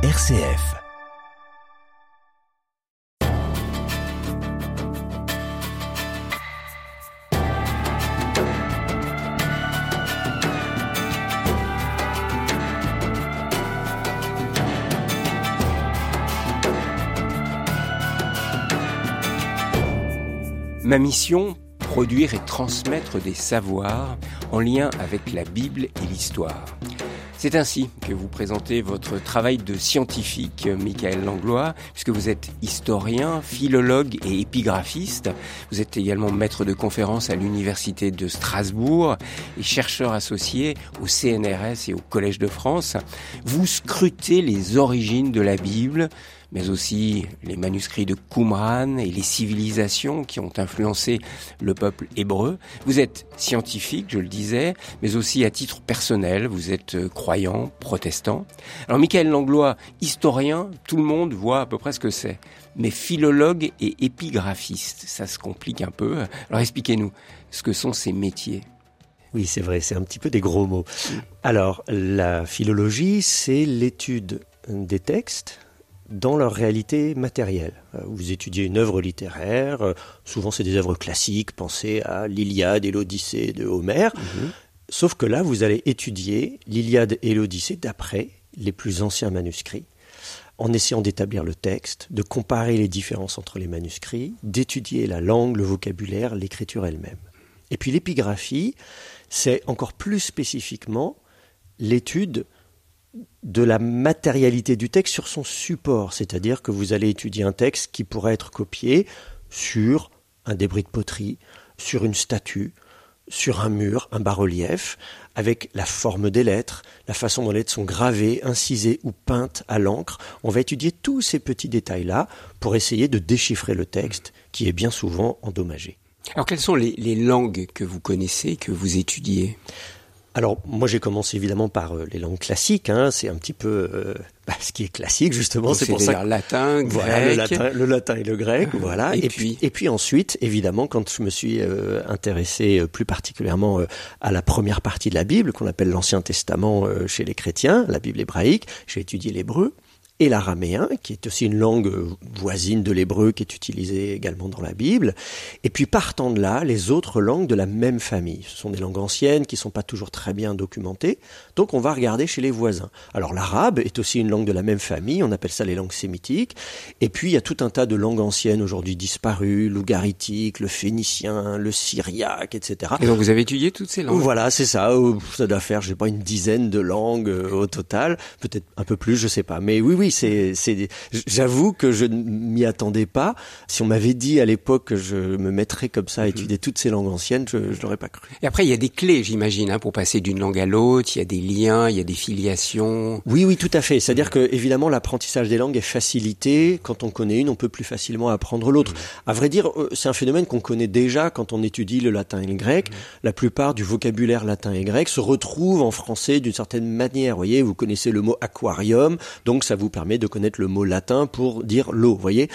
RCF. Ma mission, produire et transmettre des savoirs en lien avec la Bible et l'histoire. C'est ainsi que vous présentez votre travail de scientifique, Michael Langlois, puisque vous êtes historien, philologue et épigraphiste. Vous êtes également maître de conférences à l'Université de Strasbourg et chercheur associé au CNRS et au Collège de France. Vous scrutez les origines de la Bible, mais aussi les manuscrits de Qumran et les civilisations qui ont influencé le peuple hébreu. Vous êtes scientifique, je le disais, mais aussi à titre personnel, vous êtes euh, croyant, protestant. Alors Michael Langlois, historien, tout le monde voit à peu près ce que c'est. Mais philologue et épigraphiste, ça se complique un peu. Alors expliquez-nous ce que sont ces métiers. Oui, c'est vrai, c'est un petit peu des gros mots. Alors, la philologie, c'est l'étude des textes, dans leur réalité matérielle. Euh, vous étudiez une œuvre littéraire, euh, souvent c'est des œuvres classiques, pensez à l'Iliade et l'Odyssée de Homère, mhm. sauf que là vous allez étudier l'Iliade et l'Odyssée d'après les plus anciens manuscrits, en essayant d'établir le texte, de comparer les différences entre les manuscrits, d'étudier la langue, le vocabulaire, l'écriture elle-même. Et puis l'épigraphie, c'est encore plus spécifiquement l'étude de la matérialité du texte sur son support, c'est-à-dire que vous allez étudier un texte qui pourrait être copié sur un débris de poterie, sur une statue, sur un mur, un bas-relief, avec la forme des lettres, la façon dont les lettres sont gravées, incisées ou peintes à l'encre. On va étudier tous ces petits détails-là pour essayer de déchiffrer le texte qui est bien souvent endommagé. Alors quelles sont les, langues que vous connaissez, que vous étudiez? Alors moi j'ai commencé évidemment par euh, les langues classiques, hein, c'est un petit peu euh, bah, ce qui est classique justement. C'est pour ça. latin, grec. le, latin, le latin et le grec, voilà. Et, puis, et puis ensuite, évidemment, quand je me suis euh, intéressé plus particulièrement à la première partie de la Bible, qu'on appelle l'Ancien Testament chez les chrétiens, la Bible hébraïque, j'ai étudié l'hébreu et l'araméen, qui est aussi une langue voisine de l'hébreu qui est utilisée également dans la Bible. Et puis partant de là, les autres langues de la même famille. Ce sont des langues anciennes qui ne sont pas toujours très bien documentées, donc on va regarder chez les voisins. Alors l'arabe est aussi une langue de la même famille, on appelle ça les langues sémitiques. Et puis il y a tout un tas de langues anciennes aujourd'hui disparues, l'ougaritique, le phénicien, le syriaque, etc. Et donc vous avez étudié toutes ces langues? Voilà, c'est ça. Ça doit faire, je sais pas, une dizaine de langues euh, au total, peut-être un peu plus, je sais pas. Mais oui, oui, c'est, c'est, j'avoue que je ne m'y attendais pas. Si on m'avait dit à l'époque que je me mettrais comme ça à mhm. étudier toutes ces langues anciennes, je, je l'aurais pas cru. Et après, il y a des clés, j'imagine, hein, pour passer d'une langue à l'autre. Il y a des liens, il y a des filiations. Oui, oui, tout à fait. C'est-à-dire mhm. que évidemment, l'apprentissage des langues est facilité. Quand on connaît une, on peut plus facilement apprendre l'autre. Mhm. À vrai dire, euh, c'est un phénomène qu'on connaît déjà quand on étudie le latin et le grec. La plupart du vocabulaire latin et grec se retrouve en français d'une certaine manière. Vous voyez, vous connaissez le mot aquarium, donc ça vous permet de connaître le mot latin pour dire l'eau, voyez.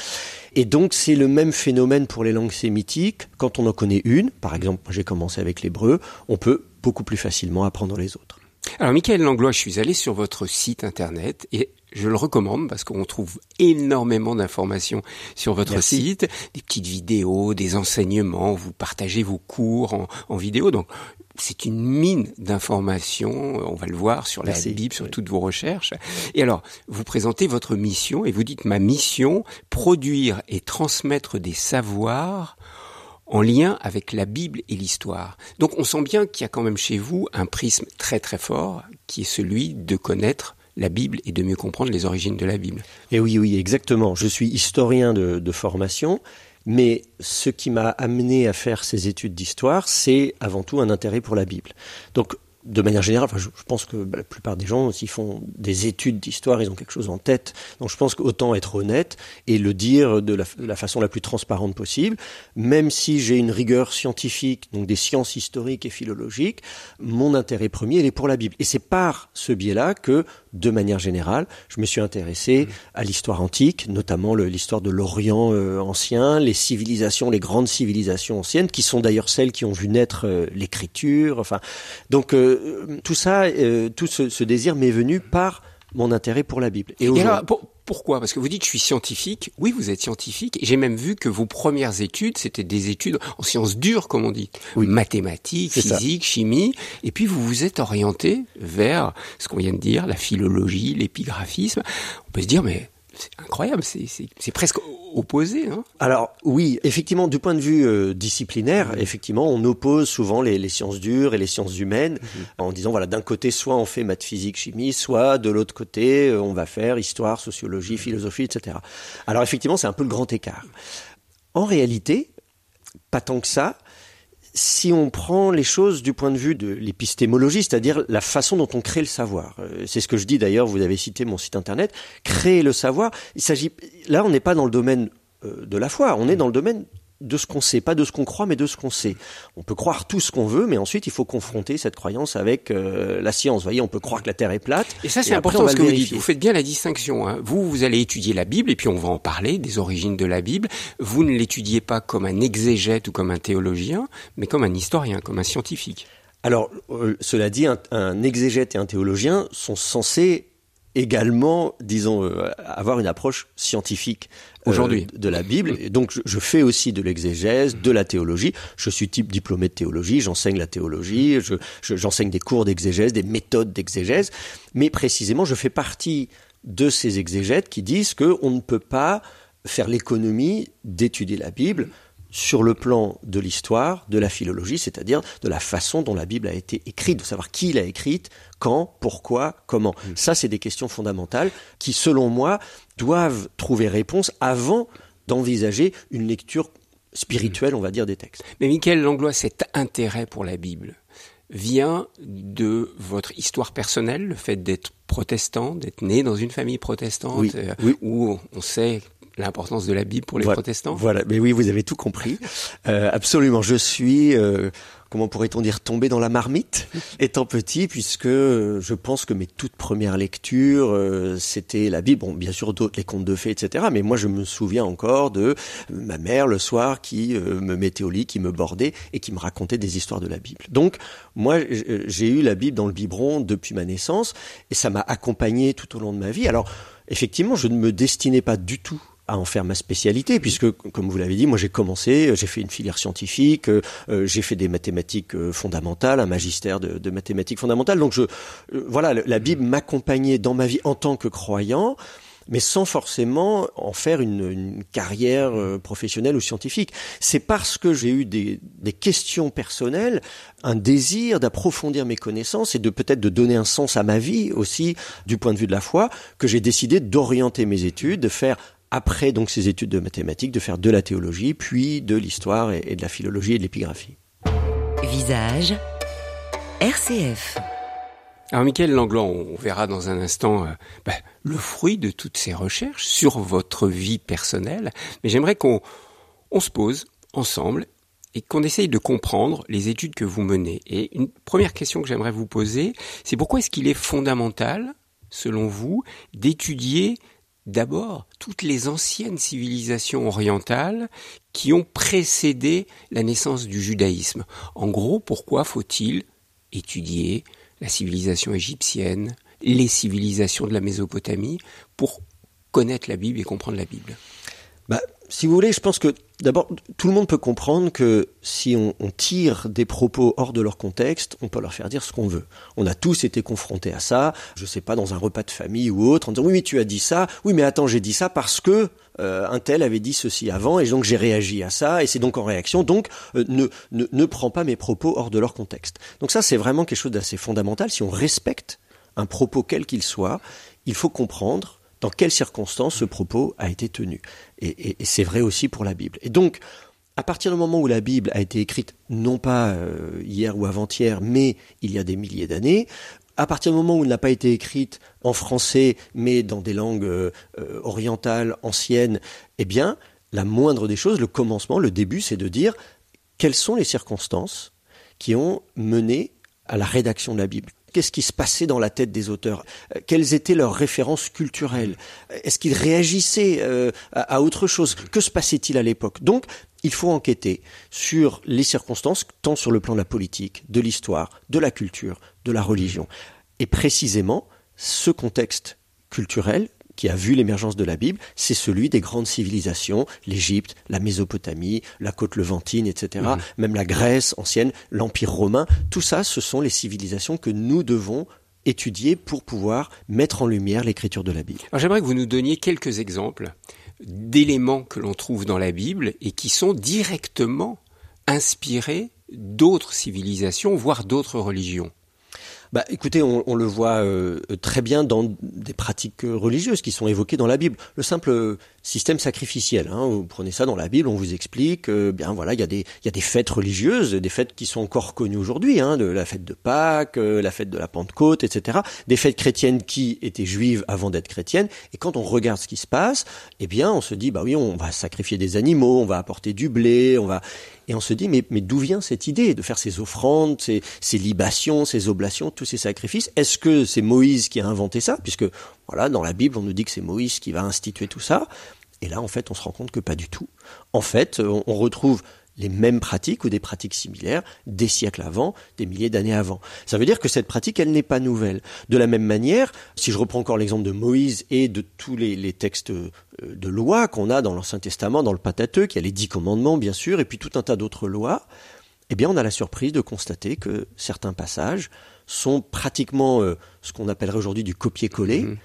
Et donc c'est le même phénomène pour les langues sémitiques. Quand on en connaît une, par exemple, j'ai commencé avec l'hébreu, on peut beaucoup plus facilement apprendre les autres. Alors, Michael Langlois, je suis allé sur votre site internet et je le recommande parce qu'on trouve énormément d'informations sur votre site, des petites vidéos, des enseignements, vous partagez vos cours en, en vidéo. Donc, c'est une mine d'informations, on va le voir sur la Bible, sur toutes vos recherches. Et alors, vous présentez votre mission et vous dites ma mission, produire et transmettre des savoirs en lien avec la Bible et l'histoire. Donc on sent bien qu'il y a quand même chez vous un prisme très très fort qui est celui de connaître la Bible et de mieux comprendre les origines de la Bible. Et oui, oui, exactement. Je suis historien de, de formation mais ce qui m'a amené à faire ces études d'histoire, c'est avant tout un intérêt pour la Bible. Donc de manière générale, je, pense que bah, la plupart des gens, s'ils font des études d'histoire, ils ont quelque chose en tête. Donc je pense qu'autant être honnête et le dire de la, de la, façon la plus transparente possible, même si j'ai une rigueur scientifique, donc des sciences historiques et philologiques, mon intérêt premier, il est pour la Bible. Et c'est par ce biais-là que, de manière générale, je me suis intéressé à l'histoire antique, notamment l'histoire de l'Orient euh, ancien, les civilisations, les grandes civilisations anciennes, qui sont d'ailleurs celles qui ont vu naître euh, l'écriture. Enfin, donc euh, tout ça, tout ce, ce désir m'est venu par mon intérêt pour la Bible. Et, alors, pourquoi? Parce que vous dites je suis scientifique. Oui, vous êtes scientifique. Et j'ai même vu que vos premières études, c'était des études en sciences dures, comme on dit. Oui. Mathématiques, physique, chimie. Et puis vous vous êtes orienté vers ce qu'on vient de dire, la philologie, l'épigraphisme. On peut se dire, mais c'est incroyable, c'est presque opposé. Hein Alors oui, effectivement, du point de vue euh, disciplinaire, effectivement, on oppose souvent les, les, sciences dures et les sciences humaines mhm. en disant voilà, d'un côté, soit on fait maths, physique, chimie, soit de l'autre côté, euh, on va faire histoire, sociologie, philosophie, etc. Alors effectivement, c'est un peu le grand écart. En réalité, pas tant que ça si on prend les choses du point de vue de l'épistémologie, c'est-à-dire la façon dont on crée le savoir. Euh, c'est ce que je dis d'ailleurs, vous avez cité mon site internet, créer le savoir, il s'agit là on n'est pas dans le domaine euh, de la foi, on est dans le domaine de ce qu'on sait, pas de ce qu'on croit, mais de ce qu'on sait. On peut croire tout ce qu'on veut, mais ensuite il faut confronter cette croyance avec euh, la science. Vous voyez, on peut croire que la Terre est plate. Et ça, c'est important ce que vous dites. Vous faites bien la distinction. Hein. Vous, vous allez étudier la Bible, et puis on va en parler des origines de la Bible. Vous ne l'étudiez pas comme un exégète ou comme un théologien, mais comme un historien, comme un scientifique. Alors, euh, cela dit, un, un exégète et un théologien sont censés également, disons, euh, avoir une approche scientifique euh, aujourd'hui de la Bible. Et donc, je, fais aussi de l'exégèse, de la théologie. Je suis type diplômé de théologie, j'enseigne la théologie, j'enseigne des cours d'exégèse, des méthodes d'exégèse. Mais précisément, je fais partie de ces exégètes qui disent qu'on ne peut pas faire l'économie d'étudier la Bible sur le plan de l'histoire, de la philologie, c'est-à-dire de la façon dont la Bible a été écrite, de savoir qui l'a écrite, quand, pourquoi, comment. Mm. Ça, c'est des questions fondamentales qui, selon moi, doivent trouver réponse avant d'envisager une lecture spirituelle, on va dire, des textes. Mais Michael Langlois, cet intérêt pour la Bible vient de votre histoire personnelle, le fait d'être protestant, d'être né dans une famille protestante, euh, où on sait l'importance de la Bible pour les protestants. Voilà, mais oui, vous avez tout compris. Euh, absolument, je suis, euh, comment pourrait-on dire, tombé dans la marmite étant petit, puisque euh, je pense que mes toutes premières lectures, euh, c'était la Bible, bon, bien sûr d'autres, les contes de fées, etc. Mais moi, je me souviens encore de ma mère le soir qui me mettait au lit, qui me bordait et qui me racontait des histoires de la Bible. Donc, moi, j'ai eu la Bible dans le biberon depuis ma naissance et ça m'a accompagné tout au long de ma vie. Alors, effectivement, je ne me destinais pas du tout à en faire ma spécialité, puisque, comme vous l'avez dit, moi j'ai commencé, j'ai fait une filière scientifique, euh, j'ai fait des mathématiques euh, fondamentales, un magistère de, mathématiques fondamentales. Donc, je, euh, voilà, la Bible m'accompagnait dans ma vie en tant que croyant mais sans forcément en faire une, une carrière professionnelle ou scientifique. C'est parce que j'ai eu des, des, questions personnelles, un désir d'approfondir mes connaissances et de peut-être de donner un sens à ma vie aussi du point de vue de la foi, que j'ai décidé d'orienter mes études, de faire après donc ces études de mathématiques, de faire de la théologie, puis de l'histoire et, de la philologie et de l'épigraphie. Visage RCF. Alors, Michael Langlois, on verra dans un instant euh, bah, le fruit de toutes ces recherches sur votre vie personnelle. Mais j'aimerais qu'on on se pose ensemble et qu'on essaye de comprendre les études que vous menez. Et une première question que j'aimerais vous poser, c'est pourquoi est-ce qu'il est fondamental, selon vous, d'étudier d'abord toutes les anciennes civilisations orientales qui ont précédé la naissance du judaïsme. En gros, pourquoi faut-il étudier la civilisation égyptienne, les civilisations de la Mésopotamie, pour connaître la Bible et comprendre la Bible? Bah, si vous voulez, je pense que d'abord, tout le monde peut comprendre que si on, tire des propos hors de leur contexte, on peut leur faire dire ce qu'on veut. On a tous été confrontés à ça, je sais pas, dans un repas de famille ou autre, en disant oui mais tu as dit ça, oui mais attends j'ai dit ça parce que euh, un tel avait dit ceci avant et donc j'ai réagi à ça et c'est donc en réaction. Donc euh, ne, ne, ne prends pas mes propos hors de leur contexte. Donc ça c'est vraiment quelque chose d'assez fondamental. Si on respecte un propos quel qu'il soit, il faut comprendre dans quelles circonstances ce propos a été tenu? Et, c'est vrai aussi pour la Bible. Et donc, à partir du moment où la Bible a été écrite, non pas euh, hier ou avant-hier, mais il y a des milliers d'années, à partir du moment où elle n'a pas été écrite en français, mais dans des langues euh, euh, orientales, anciennes, eh bien, la moindre des choses, le commencement, le début, c'est de dire quelles sont les circonstances qui ont mené à la rédaction de la Bible? Qu'est-ce qui se passait dans la tête des auteurs? Euh, Quelles étaient leurs références culturelles? Est-ce qu'ils réagissaient euh, à, autre chose? Que se passait-il à l'époque? Donc, il faut enquêter sur les circonstances, tant sur le plan de la politique, de l'histoire, de la culture, de la religion. Et précisément, ce contexte culturel qui a vu l'émergence de la Bible, c'est celui des grandes civilisations, l'Égypte, la Mésopotamie, la côte levantine, etc., mhm. même la Grèce ancienne, l'Empire romain. Tout ça, ce sont les civilisations que nous devons étudier pour pouvoir mettre en lumière l'écriture de la Bible. j'aimerais que vous nous donniez quelques exemples d'éléments que l'on trouve dans la Bible et qui sont directement inspirés d'autres civilisations, voire d'autres religions. Bah, écoutez, on, le voit euh, très bien dans des pratiques religieuses qui sont évoquées dans la Bible. Le simple système sacrificiel. Hein, vous prenez ça dans la Bible, on vous explique, euh, bien voilà, il y a des y a des fêtes religieuses, des fêtes qui sont encore connues aujourd'hui, hein, de la fête de Pâques, euh, la fête de la Pentecôte, etc. Des fêtes chrétiennes qui étaient juives avant d'être chrétiennes. Et quand on regarde ce qui se passe, eh bien, on se dit, bah oui, on va sacrifier des animaux, on va apporter du blé, on va et on se dit, mais, mais d'où vient cette idée de faire ces offrandes, ces, ces libations, ces oblations, tous ces sacrifices? Est-ce que c'est Moïse qui a inventé ça? Puisque, voilà, dans la Bible, on nous dit que c'est Moïse qui va instituer tout ça. Et là, en fait, on se rend compte que pas du tout. En fait, on, retrouve les mêmes pratiques ou des pratiques similaires des siècles avant, des milliers d'années avant. Ça veut dire que cette pratique, elle n'est pas nouvelle. De la même manière, si je reprends encore l'exemple de Moïse et de tous les, les textes euh, de loi qu'on a dans l'Ancien Testament, dans le Pentateuque, il y a les dix commandements, bien sûr, et puis tout un tas d'autres lois, eh bien, on a la surprise de constater que certains passages sont pratiquement euh, ce qu'on appellerait aujourd'hui du copier-coller. Mmh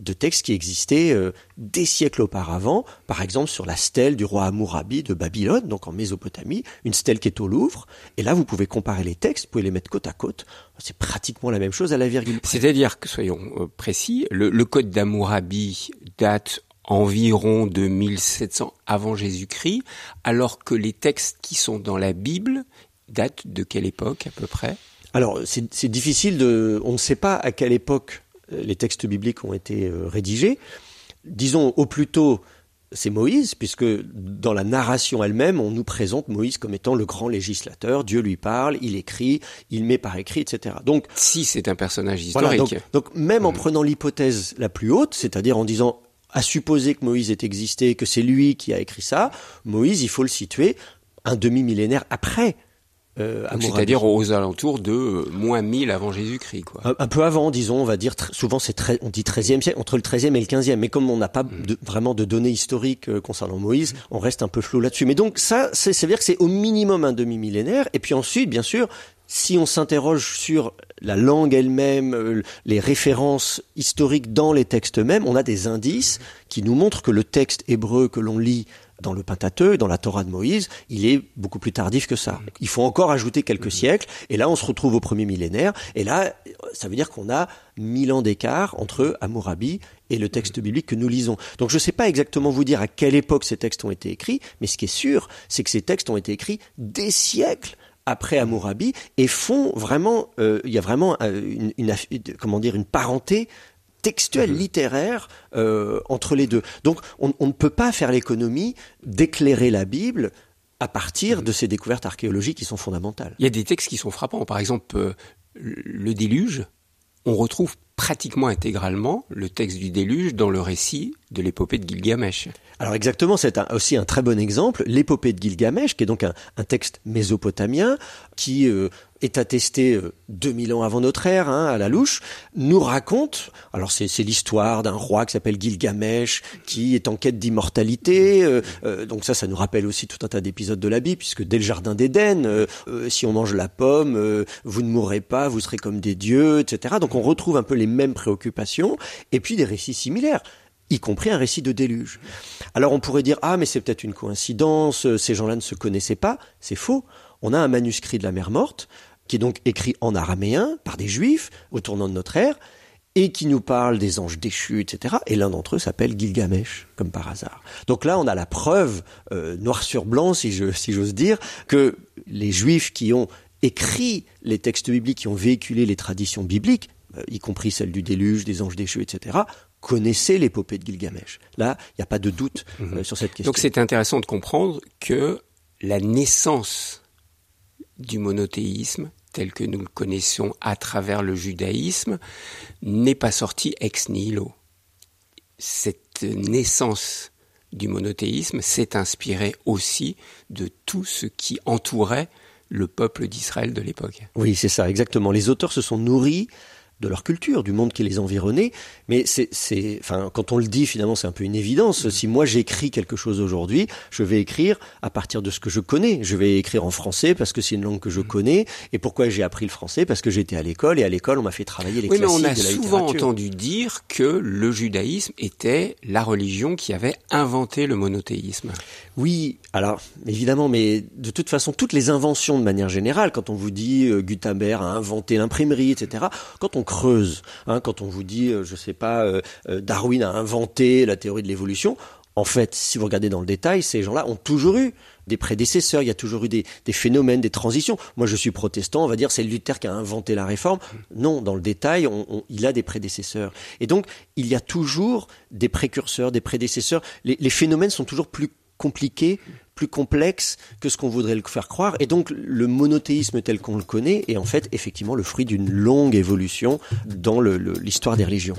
de textes qui existaient euh, des siècles auparavant, par exemple sur la stèle du roi Hammurabi de Babylone, donc en Mésopotamie, une stèle qui est au Louvre, et là vous pouvez comparer les textes, vous pouvez les mettre côte à côte, c'est pratiquement la même chose à la virgule. C'est-à-dire que, soyons euh, précis, le, le code d'Hammurabi date environ de 1700 avant Jésus-Christ, alors que les textes qui sont dans la Bible datent de quelle époque à peu près? Alors, c'est difficile de... On ne sait pas à quelle époque les textes bibliques ont été euh, rédigés. Disons au plus tôt, c'est Moïse, puisque dans la narration elle-même, on nous présente Moïse comme étant le grand législateur. Dieu lui parle, il écrit, il met par écrit, etc. Donc, si c'est un personnage historique. donc, même en hmm. prenant l'hypothèse la plus haute, c'est-à-dire en disant à supposer que Moïse ait existé, que c'est lui qui a écrit ça, Moïse, il faut le situer un demi-millénaire après euh, c'est-à-dire aux alentours de euh, moins 1000 avant Jésus-Christ, quoi. Un, peu avant, disons, on va dire. Souvent, c'est très, on dit 13e siècle, entre le 13e et le 15e. Mais comme on n'a pas mm. vraiment de données historiques euh, concernant Moïse, on reste un peu flou là-dessus. Mais donc ça, c'est, ça veut dire que c'est au minimum un demi-millénaire. Et puis ensuite, bien sûr, si on s'interroge sur la langue elle-même, les références historiques dans les textes mêmes, on a des indices qui nous montrent que le texte hébreu que l'on lit dans le Pentateuque, dans la Torah de Moïse, il est beaucoup plus tardif que ça. Il faut encore ajouter quelques mhm. siècles, et là on se retrouve au premier millénaire, et là ça veut dire qu'on a mille ans d'écart entre Amourabi et le texte mhm. biblique que nous lisons. Donc je ne sais pas exactement vous dire à quelle époque ces textes ont été écrits, mais ce qui est sûr, c'est que ces textes ont été écrits des siècles après Amourabi et font vraiment, euh, il y a vraiment une, une, comment dire, une parenté textuel, mhm. littéraire euh, entre les deux. Donc on, ne peut pas faire l'économie d'éclairer la Bible à partir mhm. de ces découvertes archéologiques qui sont fondamentales. Il y a des textes qui sont frappants. Par exemple, euh, le déluge, on retrouve pratiquement intégralement le texte du déluge dans le récit de l'épopée de Gilgamesh. Alors exactement, c'est aussi un très bon exemple, l'épopée de Gilgamesh, qui est donc un, texte mésopotamien qui euh, est attesté 2000 euh, ans avant notre ère, hein, à la louche, nous raconte, alors c'est l'histoire d'un roi qui s'appelle Gilgamesh, qui est en quête d'immortalité, euh, donc ça, ça nous rappelle aussi tout un tas d'épisodes de la Bible, puisque dès le Jardin d'Éden, si on mange la pomme, vous ne mourrez pas, vous serez comme des dieux, etc. Donc on retrouve un peu les mêmes préoccupations, et puis des récits similaires y compris un récit de déluge. Alors on pourrait dire ah mais c'est peut-être une coïncidence, euh, ces gens-là ne se connaissaient pas, c'est faux. On a un manuscrit de la mer morte qui est donc écrit en araméen par des juifs au tournant de notre ère et qui nous parle des anges déchus, etc. Et l'un d'entre eux s'appelle Gilgamesh, comme par hasard. Donc là, on a la preuve, euh, noir sur blanc, si je si j'ose dire, que les juifs qui ont écrit les textes bibliques, qui ont véhiculé les traditions bibliques, y compris celles du déluge, des anges déchus, etc., connaissaient l'épopée de Gilgamesh. Là, il n'y a pas de doute euh, mhm. sur cette question. Donc c'est intéressant de comprendre que la naissance du monothéisme, tel que nous le connaissons à travers le judaïsme, n'est pas sortie ex nihilo. Cette naissance du monothéisme s'est inspirée aussi de tout ce qui entourait le peuple d'Israël de l'époque. Oui, c'est ça, exactement. Les auteurs se sont nourris de leur culture, du monde qui les environnait. Mais c'est, c'est, enfin, quand on le dit, finalement, c'est un peu une évidence. Si moi j'écris quelque chose aujourd'hui, je vais écrire à partir de ce que je connais. Je vais écrire en français parce que c'est une langue que je connais. Et pourquoi j'ai appris le français? Parce que j'étais à l'école et à l'école on m'a fait travailler les oui, classiques mais on a de la souvent littérature. entendu dire que le judaïsme était la religion qui avait inventé le monothéisme. Oui, alors évidemment, mais de toute façon, toutes les inventions de manière générale, quand on vous dit euh, Gutenberg a inventé l'imprimerie, etc., quand on creuse, hein, quand on vous dit, euh, je sais pas, euh, euh, Darwin a inventé la théorie de l'évolution, en fait, si vous regardez dans le détail, ces gens-là ont toujours eu des prédécesseurs, il y a toujours eu des, des phénomènes, des transitions. Moi, je suis protestant, on va dire c'est Luther qui a inventé la réforme. Non, dans le détail, il a des prédécesseurs. Et donc, il y a toujours des précurseurs, des prédécesseurs. Les, les phénomènes sont toujours plus compliqués, plus complexes que ce qu'on voudrait le faire croire. Et donc, le monothéisme tel qu'on le connaît est en fait effectivement le fruit d'une longue évolution dans l'histoire des religions.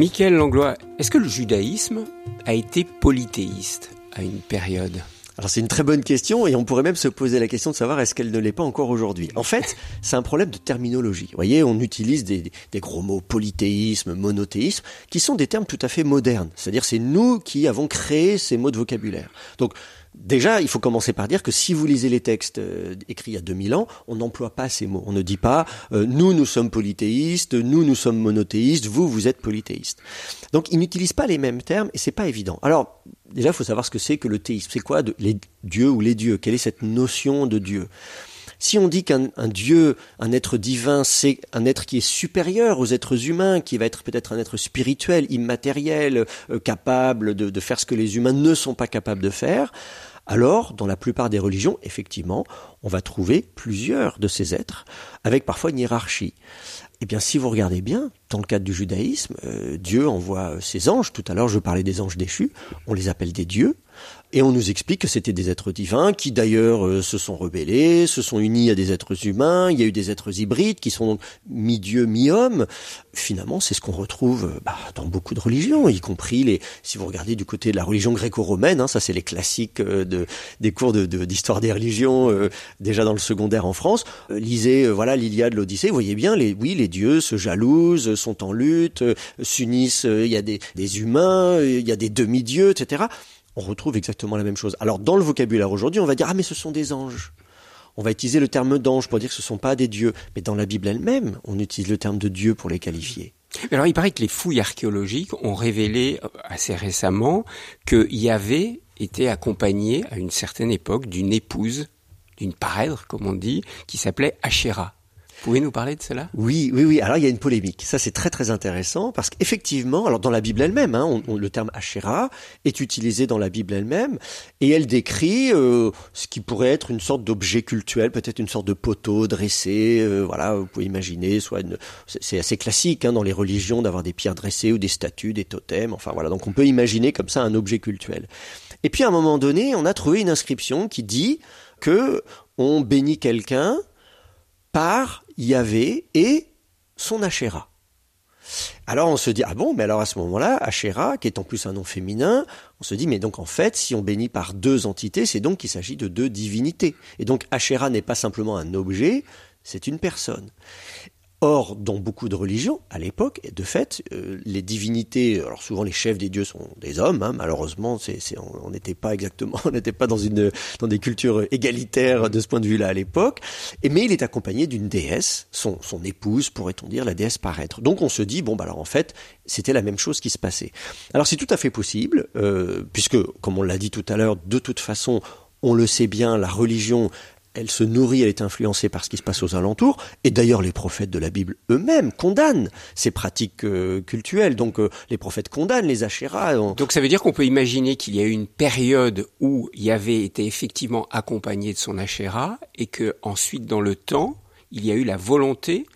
Michael Langlois, est-ce que le judaïsme a été polythéiste à une période? Alors c'est une très bonne question et on pourrait même se poser la question de savoir est-ce qu'elle ne l'est pas encore aujourd'hui. En fait, c'est un problème de terminologie. Vous voyez, on utilise des, des gros mots polythéisme, monothéisme, qui sont des termes tout à fait modernes. C'est-à-dire c'est nous qui avons créé ces mots de vocabulaire. Donc Déjà, il faut commencer par dire que si vous lisez les textes euh, écrits il y a 2000 ans, on n'emploie pas ces mots. On ne dit pas euh, nous, nous sommes polythéistes, nous, nous sommes monothéistes, vous, vous êtes polythéistes. Donc, ils n'utilisent pas les mêmes termes et c'est pas évident. Alors, déjà, il faut savoir ce que c'est que le théisme. C'est quoi les dieux ou les dieux? Quelle est cette notion de Dieu? Si on dit qu'un un Dieu, un être divin, c'est un être qui est supérieur aux êtres humains, qui va être peut-être un être spirituel, immatériel, euh, capable de, de faire ce que les humains ne sont pas capables de faire, alors, dans la plupart des religions, effectivement, on va trouver plusieurs de ces êtres, avec parfois une hiérarchie. Eh bien, si vous regardez bien, dans le cadre du judaïsme, euh, Dieu envoie euh, ses anges. Tout à l'heure, je parlais des anges déchus. On les appelle des dieux. Et on nous explique que c'était des êtres divins qui d'ailleurs euh, se sont rebellés, se sont unis à des êtres humains. Il y a eu des êtres hybrides qui sont donc mi-dieu, mi-homme. Finalement, c'est ce qu'on retrouve euh, bah, dans beaucoup de religions, y compris les. Si vous regardez du côté de la religion gréco-romaine, hein, ça c'est les classiques euh, de, des cours d'histoire des religions euh, déjà dans le secondaire en France. Lisez voilà l'Iliade, l'Odyssée. Vous voyez bien, les, oui, les dieux se jalousent, sont en lutte, s'unissent. Il y a des, des humains, il y a des demi-dieux, etc on retrouve exactement la même chose. Alors dans le vocabulaire aujourd'hui, on va dire ah mais ce sont des anges. On va utiliser le terme d'ange pour dire que ce ne sont pas des dieux. Mais dans la Bible elle-même, on utilise le terme de Dieu pour les qualifier. Alors il paraît que les fouilles archéologiques ont révélé assez récemment que Yahvé était accompagné à une certaine époque d'une épouse, d'une parèdre comme on dit, qui s'appelait Asherah. Pouvez nous parler de cela? Oui, oui, oui. Alors il y a une polémique. Ça c'est très très intéressant parce qu'effectivement, alors dans la Bible elle-même, hein, le terme Asherah est utilisé dans la Bible elle-même et elle décrit euh, ce qui pourrait être une sorte d'objet cultuel, peut-être une sorte de poteau dressé. Euh, voilà, vous pouvez imaginer, soit c'est assez classique hein, dans les religions d'avoir des pierres dressées ou des statues, des totems. Enfin voilà, donc on peut imaginer comme ça un objet cultuel. Et puis à un moment donné, on a trouvé une inscription qui dit que on bénit quelqu'un par Yahvé et son Asherah. Alors on se dit, ah bon, mais alors à ce moment-là, Asherah, qui est en plus un nom féminin, on se dit, mais donc en fait, si on bénit par deux entités, c'est donc qu'il s'agit de deux divinités. Et donc Asherah n'est pas simplement un objet, c'est une personne. Or, dans beaucoup de religions, à l'époque, de fait, euh, les divinités, alors souvent les chefs des dieux sont des hommes, hein, malheureusement, on n'était pas exactement, on n'était pas dans une dans des cultures égalitaires de ce point de vue-là à l'époque. Mais il est accompagné d'une déesse, son son épouse, pourrait-on dire, la déesse paraître. Donc on se dit bon, bah alors en fait, c'était la même chose qui se passait. Alors c'est tout à fait possible, euh, puisque comme on l'a dit tout à l'heure, de toute façon, on le sait bien, la religion, elle se nourrit, elle est influencée par ce qui se passe aux alentours. Et d'ailleurs, les prophètes de la Bible eux-mêmes condamnent ces pratiques euh, cultuelles. Donc, euh, les prophètes condamnent les achéras. Donc, ça veut dire qu'on peut imaginer qu'il y a eu une période où Yahvé était effectivement accompagné de son achéra et que ensuite, dans le temps, il y a eu la volonté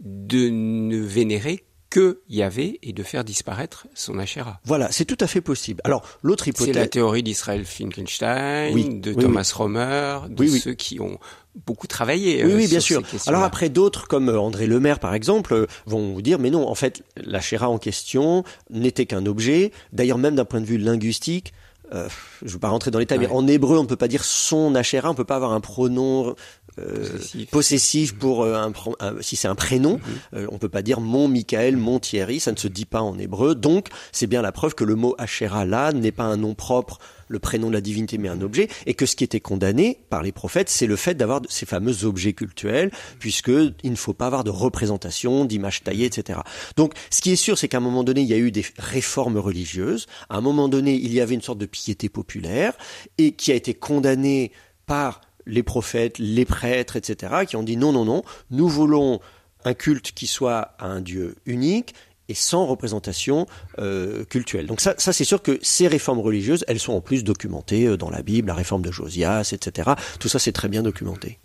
de ne vénérer que Yahvé et de faire disparaître son Achéra. Voilà, c'est tout à fait possible. Alors, l'autre hypothèse... C'est la théorie d'Israël Finkelstein, de Thomas Romer, de ceux qui ont beaucoup travaillé. Oui, oui, euh, bien sûr. Alors après, d'autres, comme euh, André Lemaire, par exemple, euh, vont vous dire, mais non, en fait, l'Achéra en question n'était qu'un objet. D'ailleurs, même d'un point de vue linguistique, euh, je ne veux pas rentrer dans les détails, mais en hébreu, on ne peut pas dire son Achéra, on ne peut pas avoir un pronom euh, possessif. pour euh, un, si c'est un prénom, on mhm. euh, on peut pas dire mon Michael, mon Thierry, ça ne se dit pas en hébreu. Donc c'est bien la preuve que le mot Asherah là n'est pas un nom propre, le prénom de la divinité, mais un objet, et que ce qui était condamné par les prophètes, c'est le fait d'avoir ces fameux objets cultuels, puisque il ne faut pas avoir de représentation, d'images taillées, etc. Donc ce qui est sûr, c'est qu'à un moment donné, il y a eu des réformes religieuses. À un moment donné, il y avait une sorte de piété populaire et qui a été condamnée par les prophètes, les prêtres, etc., qui ont dit non, non, non, nous voulons un culte qui soit à un Dieu unique et sans représentation euh, cultuelle. Donc ça, ça c'est sûr que ces réformes religieuses, elles sont en plus documentées euh, dans la Bible, la réforme de Josias, etc. Tout ça, c'est très bien documenté.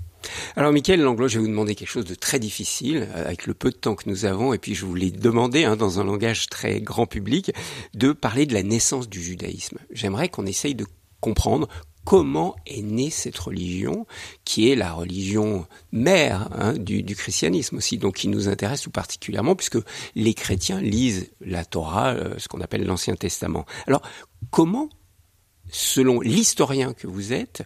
Alors, Michael Langlois, je vais vous demander quelque chose de très difficile, euh, avec le peu de temps que nous avons, et puis je vous l'ai demandé, hein, dans un langage très grand public, de parler de la naissance du judaïsme. J'aimerais qu'on essaye de comprendre comment est née cette religion, qui est la religion mère hein, du, christianisme aussi, donc qui nous intéresse tout particulièrement, puisque les chrétiens lisent la Torah, euh, ce qu'on appelle l'Ancien Testament. Alors, comment, selon l'historien que vous êtes,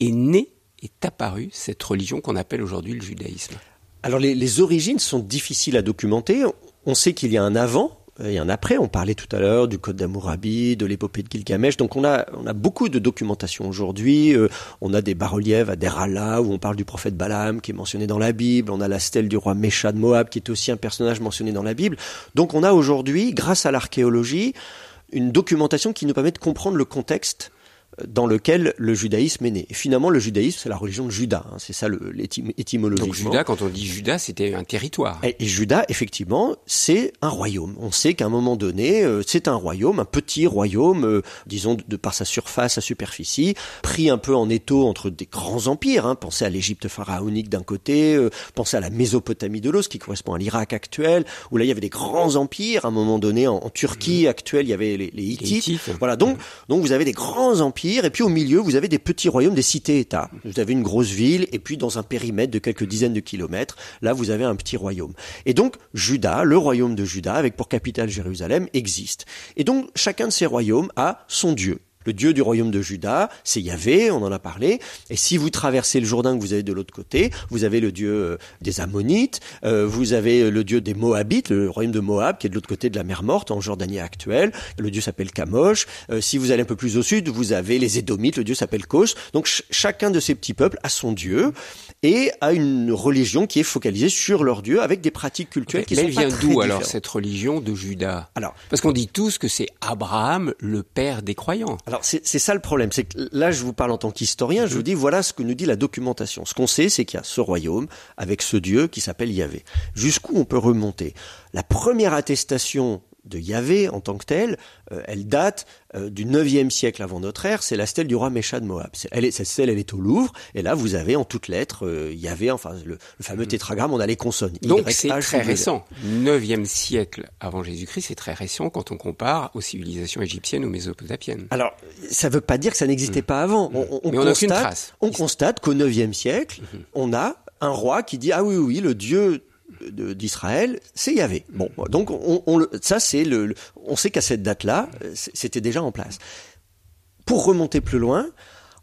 est née, est apparue cette religion qu'on appelle aujourd'hui le judaïsme? Alors les, les, origines sont difficiles à documenter. On sait qu'il y a un avant, et un après. On parlait tout à l'heure du Code d'Amourabi, de l'épopée de Gilgamesh. Donc on a, on a beaucoup de documentation aujourd'hui. Euh, on a des bas-reliefs à Derala où on parle du prophète Balaam qui est mentionné dans la Bible. On a la stèle du roi Mesha de Moab qui est aussi un personnage mentionné dans la Bible. Donc on a aujourd'hui, grâce à l'archéologie, une documentation qui nous permet de comprendre le contexte dans lequel le judaïsme est né. Et finalement, le judaïsme, c'est la religion de Judas. Hein, c'est ça l'étymologie. Donc Judas, quand on dit Judas, c'était un territoire. Et, Judas, effectivement, c'est un royaume. On sait qu'à un moment donné, euh, c'est un royaume, un petit royaume, euh, disons de, par sa surface, sa superficie, pris un peu en étau entre des grands empires. Hein. Pensez à l'Égypte pharaonique d'un côté, euh, pensez à la Mésopotamie de l'autre, qui correspond à l'Irak actuel, où là il y avait des grands empires. À un moment donné, en, Turquie mmh. actuelle, il y avait les, les Hittites. Voilà, donc donc vous avez des grands empires et puis au milieu, vous avez des petits royaumes, des cités-États. Vous avez une grosse ville, et puis dans un périmètre de quelques dizaines de kilomètres, là, vous avez un petit royaume. Et donc, Juda, le royaume de Juda, avec pour capitale Jérusalem, existe. Et donc, chacun de ces royaumes a son Dieu. Le Dieu du royaume de Juda, c'est Yahvé, on en a parlé. Et si vous traversez le Jourdain que vous avez de l'autre côté, vous avez le Dieu euh, des Ammonites, euh, vous avez le Dieu des Moabites, le royaume de Moab, qui est de l'autre côté de la mer Morte, en Jordanie actuelle. Le Dieu s'appelle Kamosh. Euh, si vous allez un peu plus au sud, vous avez les Édomites, le Dieu s'appelle Kos. Donc chacun de ces petits peuples a son Dieu et a une religion qui est focalisée sur leur Dieu avec des pratiques culturelles qui sont elle vient d'où alors cette religion de Juda? Alors, parce qu'on dit tous que c'est Abraham le père des croyants. Alors c'est ça le problème, c'est que là je vous parle en tant qu'historien, je vous dis voilà ce que nous dit la documentation. Ce qu'on sait, c'est qu'il y a ce royaume avec ce Dieu qui s'appelle Yahvé. Jusqu'où on peut remonter? La première attestation de Yahvé en tant que telle, euh, elle date euh, du 9e siècle avant notre ère, c'est la stèle du roi Mécha de Moab. Elle est, cette stèle, elle est au Louvre, et là vous avez en toutes lettres euh, Yahvé, enfin le, fameux mm. tétragramme, on a les consonnes. Donc c'est très récent. 9e siècle avant Jésus-Christ, c'est très récent quand on compare aux civilisations égyptiennes ou mésopotamiennes. Alors, ça ne veut pas dire que ça n'existait mm. pas avant. On, on, Mais on constate, trace. On constate qu'au 9e siècle, mm-hmm. on a un roi qui dit ah oui oui le dieu d'Israël, c'est Yahvé. Bon, donc on, ça c'est le, on sait qu'à cette date-là, c'était déjà en place. Pour remonter plus loin,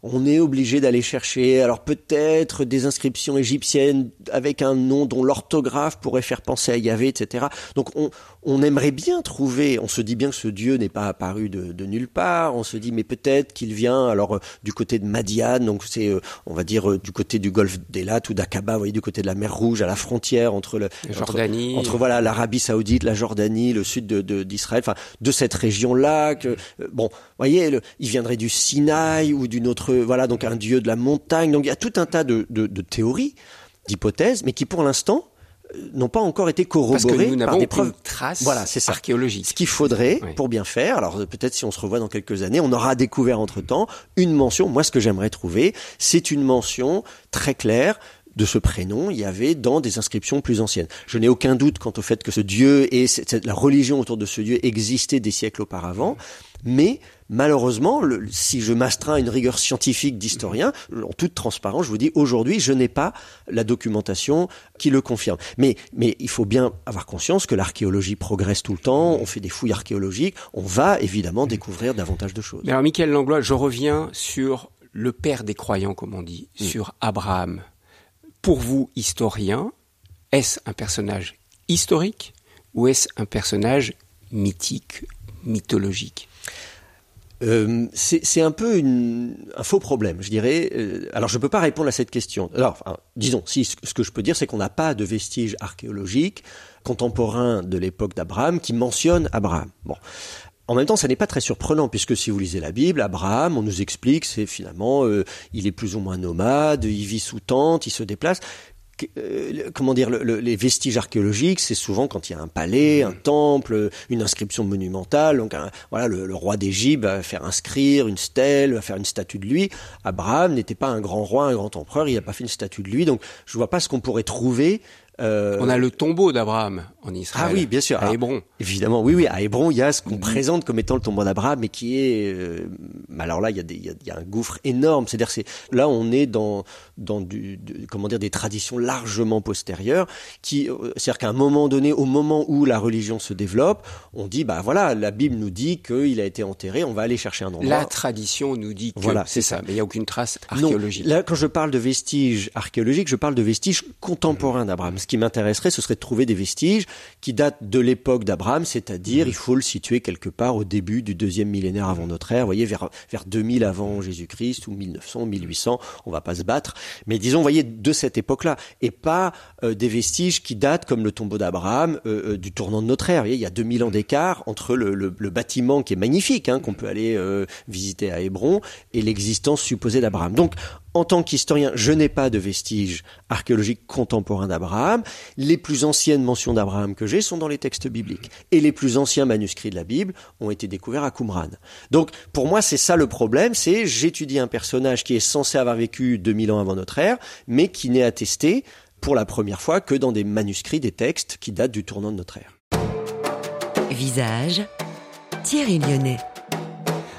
on est obligé d'aller chercher, alors peut-être des inscriptions égyptiennes avec un nom dont l'orthographe pourrait faire penser à Yahvé, etc. Donc on, on aimerait bien trouver, on se dit bien que ce Dieu n'est pas apparu de, de, nulle part, on se dit mais peut-être qu'il vient alors euh, du côté de Madian, donc c'est euh, on va dire euh, du côté du golfe d'Elat ou d'Aqaba, vous voyez du côté de la mer Rouge à la frontière entre le Jordanie. Entre, voilà l'Arabie Saoudite, la Jordanie, le sud d'Israël, de, enfin de cette région-là que bon, vous voyez, le, il viendrait du Sinaï ou d'une autre voilà donc un dieu de la montagne. Donc il y a tout un tas de, de, de théories, d'hypothèses, mais qui pour l'instant n'ont pas encore été corroborés par des preuves traces voilà, c'est ça. archéologiques. Ce qu'il faudrait oui. pour bien faire, alors peut-être si on se revoit dans quelques années, on aura découvert entre-temps une mention, moi ce que j'aimerais trouver, c'est une mention très claire de ce prénom, il y avait dans des inscriptions plus anciennes. Je n'ai aucun doute quant au fait que ce Dieu et la religion autour de ce Dieu existait des siècles auparavant, mais malheureusement, le, si je m'astreins à une rigueur scientifique d'historien, en toute transparence, je vous dis aujourd'hui, je n'ai pas la documentation qui le confirme. Mais, mais il faut bien avoir conscience que l'archéologie progresse tout le temps, on fait des fouilles archéologiques, on va évidemment découvrir davantage de choses. Mais alors, Michael Langlois, je reviens sur le père des croyants, comme on dit, mmh. sur Abraham. Pour vous, historien, est-ce un personnage historique ou est-ce un personnage mythique, mythologique? Euh, c'est un peu un faux problème, je dirais. Euh, alors, je ne peux pas répondre à cette question. Alors, disons, si ce que je peux dire, c'est qu'on n'a pas de vestiges archéologiques contemporains de l'époque d'Abraham qui mentionnent Abraham. Bon. En même temps, ça n'est pas très surprenant puisque si vous lisez la Bible, Abraham, on nous explique, c'est finalement, euh, il est plus ou moins nomade, il vit sous tente, il se déplace. Euh, comment dire, le, le, les vestiges archéologiques, c'est souvent quand il y a un palais, un temple, une inscription monumentale. Donc, un, voilà, le, le roi d'Égypte va faire inscrire une stèle, va faire une statue de lui. Abraham n'était pas un grand roi, un grand empereur, il n'a pas fait une statue de lui. Donc, je vois pas ce qu'on pourrait trouver euh... On a le tombeau d'Abraham en Israël. Ah oui, bien sûr. À Hébron. évidemment, oui, oui. À Hébron, il y a ce qu'on mmh. présente comme étant le tombeau d'Abraham, mais qui est. Euh, alors là, il y, a des, il, y a, un gouffre énorme. C'est-à-dire, c'est là, on est dans dans du, de, comment dire des traditions largement postérieures. Qui, euh, c'est-à-dire qu'à un moment donné, au moment où la religion se développe, on dit, bah voilà, la Bible nous dit qu'il a été enterré. On va aller chercher un endroit. La tradition nous dit que voilà, c'est ça. Mais il y a aucune trace archéologique. Non, là, quand je parle de vestiges archéologiques, je parle de vestiges contemporains d'Abraham ce qui m'intéresserait, ce serait de trouver des vestiges qui datent de l'époque d'Abraham, c'est-à-dire, mmh. il faut le situer quelque part au début du deuxième millénaire avant notre ère, vous voyez, vers, vers 2000 avant Jésus-Christ, ou 1900, 1800, on va pas se battre. Mais disons, vous voyez, de cette époque-là, et pas euh, des vestiges qui datent, comme le tombeau d'Abraham, euh, euh, du tournant de notre ère. Vous voyez, il y a 2000 ans d'écart entre le, le, le, bâtiment qui est magnifique, hein, qu'on peut aller visiter à Hébron, et l'existence supposée d'Abraham. Donc, en tant qu'historien, je n'ai pas de vestiges archéologiques contemporains d'Abraham. Les plus anciennes mentions d'Abraham que j'ai sont dans les textes bibliques. Et les plus anciens manuscrits de la Bible ont été découverts à Qumran. Donc, pour moi, c'est ça le problème, c'est j'étudie un personnage qui est censé avoir vécu 2000 ans avant notre ère, mais qui n'est attesté pour la première fois que dans des manuscrits, des textes qui datent du tournant de notre ère. Visage, Thierry Lyonnais.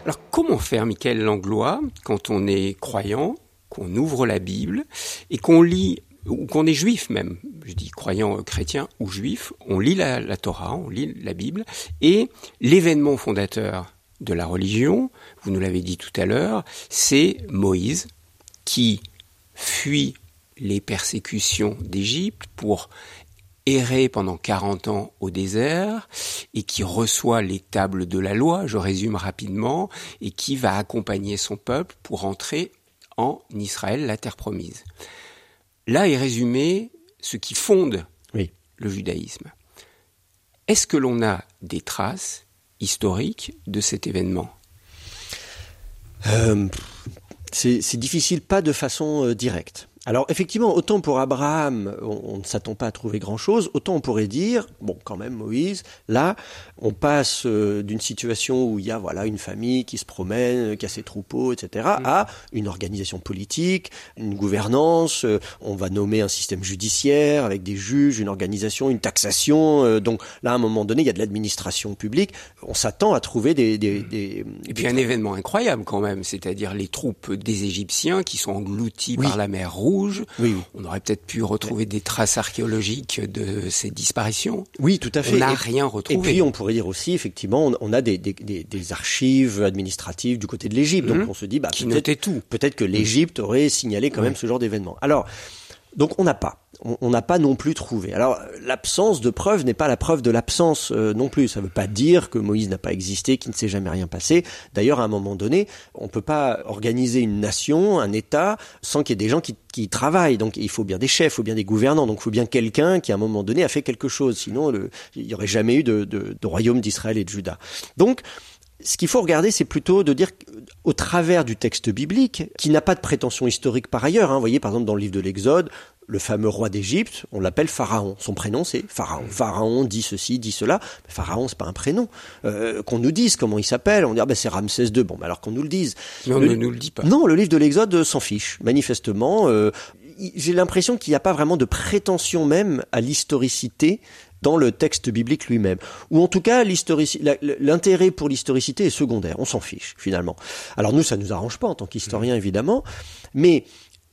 Alors, comment faire, Michael Langlois, quand on est croyant qu'on ouvre la Bible et qu'on lit ou qu'on est juif même, je dis croyant chrétien ou juif, on lit la, Torah, on lit la Bible, et l'événement fondateur de la religion, vous nous l'avez dit tout à l'heure, c'est Moïse qui fuit les persécutions d'Égypte pour errer pendant 40 ans au désert et qui reçoit les tables de la loi, je résume rapidement, et qui va accompagner son peuple pour entrer en Israël, la terre promise. Là est résumé ce qui fonde oui. le judaïsme. Est-ce que l'on a des traces historiques de cet événement? Euh, C'est difficile, pas de façon euh, directe. Alors effectivement, autant pour Abraham, on, on ne s'attend pas à trouver grand-chose, autant on pourrait dire, bon quand même Moïse, là, on passe euh, d'une situation où il y a voilà une famille qui se promène, qui a ses troupeaux, etc., mmh. à une organisation politique, une gouvernance, euh, on va nommer un système judiciaire avec des juges, une organisation, une taxation, euh, donc là à un moment donné, il y a de l'administration publique, on s'attend à trouver des... des, des Et puis des... un événement incroyable quand même, c'est-à-dire les troupes des Égyptiens qui sont englouties oui. par la mer Rouge, Rouge. Oui, On aurait peut-être pu retrouver des traces archéologiques de ces disparitions. Oui, tout à fait. On n'a rien retrouvé. Et puis on pourrait dire aussi, effectivement, on, a des, des, des, des archives administratives du côté de l'Égypte. Donc Mhm. on se dit, bah, qui peut-être tout. peut-être que l'Égypte aurait signalé quand même ce genre d'événement. Alors, donc on n'a pas. On n'a pas non plus trouvé. Alors, l'absence de preuve n'est pas la preuve de l'absence euh, non plus. Ça ne veut pas dire que Moïse n'a pas existé, qu'il ne s'est jamais rien passé. D'ailleurs, à un moment donné, on ne peut pas organiser une nation, un État, sans qu'il y ait des gens qui, qui travaillent. Donc, il faut bien des chefs, il faut bien des gouvernants. Donc, il faut bien quelqu'un qui, à un moment donné, a fait quelque chose. Sinon, le- il n'y aurait jamais eu de, de, de royaume d'Israël et de Juda. Donc, ce qu'il faut regarder, c'est plutôt de dire au travers du texte biblique, qui n'a pas de prétention historique par ailleurs. Hein, vous voyez, par exemple, dans le livre de l'Exode, le fameux roi d'Égypte, on l'appelle Pharaon. Son prénom, c'est Pharaon. Pharaon dit ceci, dit cela. Mais Pharaon, c'est pas un prénom. Euh, qu'on nous dise comment il s'appelle, on dit ah ben c'est Ramsès II. Bon, ben alors qu'on nous le dise. Mais on Le- ne nous le dit pas. Non, le livre de l'Exode s'en fiche. Manifestement, euh, j'ai l'impression qu'il n'y a pas vraiment de prétention même à l'historicité dans le texte biblique lui-même. Ou en tout cas, l'intérêt pour l'historicité est secondaire. On s'en fiche, finalement. Alors nous, ça nous arrange pas en tant qu'historien, évidemment. Mais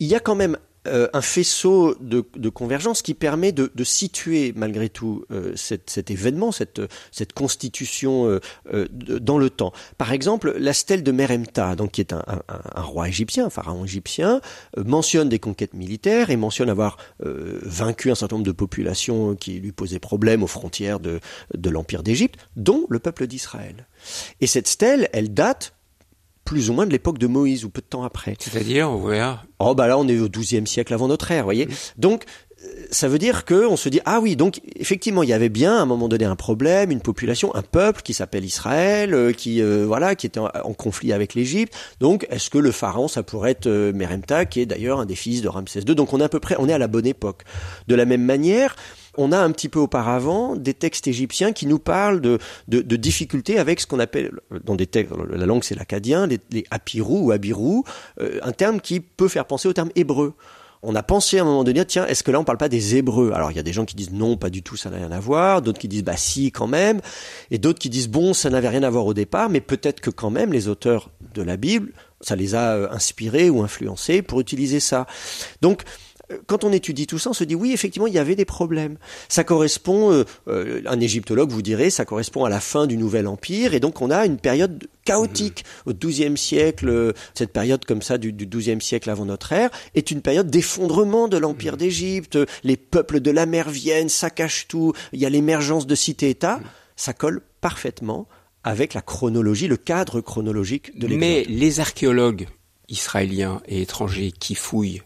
il y a quand même euh, un faisceau de, de convergence qui permet de, de situer malgré tout euh, cet, événement, cette, cette constitution euh, euh, dans le temps. Par exemple, la stèle de Meremta, donc qui est un, un- un roi égyptien, un pharaon égyptien, euh, mentionne des conquêtes militaires et mentionne avoir euh, vaincu un certain nombre de populations qui lui posaient problème aux frontières de l'empire d'Égypte, dont le peuple d'Israël. Et cette stèle, elle date plus ou moins de l'époque de Moïse ou peu de temps après. C'est-à-dire, on verra. Oh bah là on est au XIIe siècle avant notre ère, voyez. Donc euh, ça veut dire que on se dit ah oui donc effectivement il y avait bien à un moment donné un problème, une population, un peuple qui s'appelle Israël, euh, qui euh, voilà qui était en, en conflit avec l'Égypte. Donc est-ce que le pharaon ça pourrait être euh, Meremta qui est d'ailleurs un des fils de Ramsès II. Donc on est à peu près on est à la bonne époque. De la même manière. On a un petit peu auparavant des textes égyptiens qui nous parlent de, de, de difficultés avec ce qu'on appelle, dans des textes, la langue c'est l'acadien, les, les apirou ou abirou, euh, un terme qui peut faire penser au terme hébreu. On a pensé à un moment donné, tiens, est-ce que là on parle pas des Hébreux? Alors il y a des gens qui disent non, pas du tout, ça n'a rien à voir. D'autres qui disent bah si quand même, et d'autres qui disent bon, ça n'avait rien à voir au départ, mais peut-être que quand même les auteurs de la Bible, ça les a euh, inspirés ou influencés pour utiliser ça. Donc quand on étudie tout ça, on se dit oui, effectivement, il y avait des problèmes. Ça correspond, euh, euh, un égyptologue vous dirait, ça correspond à la fin du Nouvel Empire, et donc on a une période chaotique au XIIe siècle. euh, Cette période comme ça du, du XIIe siècle avant notre ère est une période d'effondrement de l'Empire d'Égypte. Les peuples de la mer viennent, ça cache tout. Il y a l'émergence de cités-États. Ça colle parfaitement avec la chronologie, le cadre chronologique de l'Exode. Mais les archéologues israéliens et étrangers qui fouillent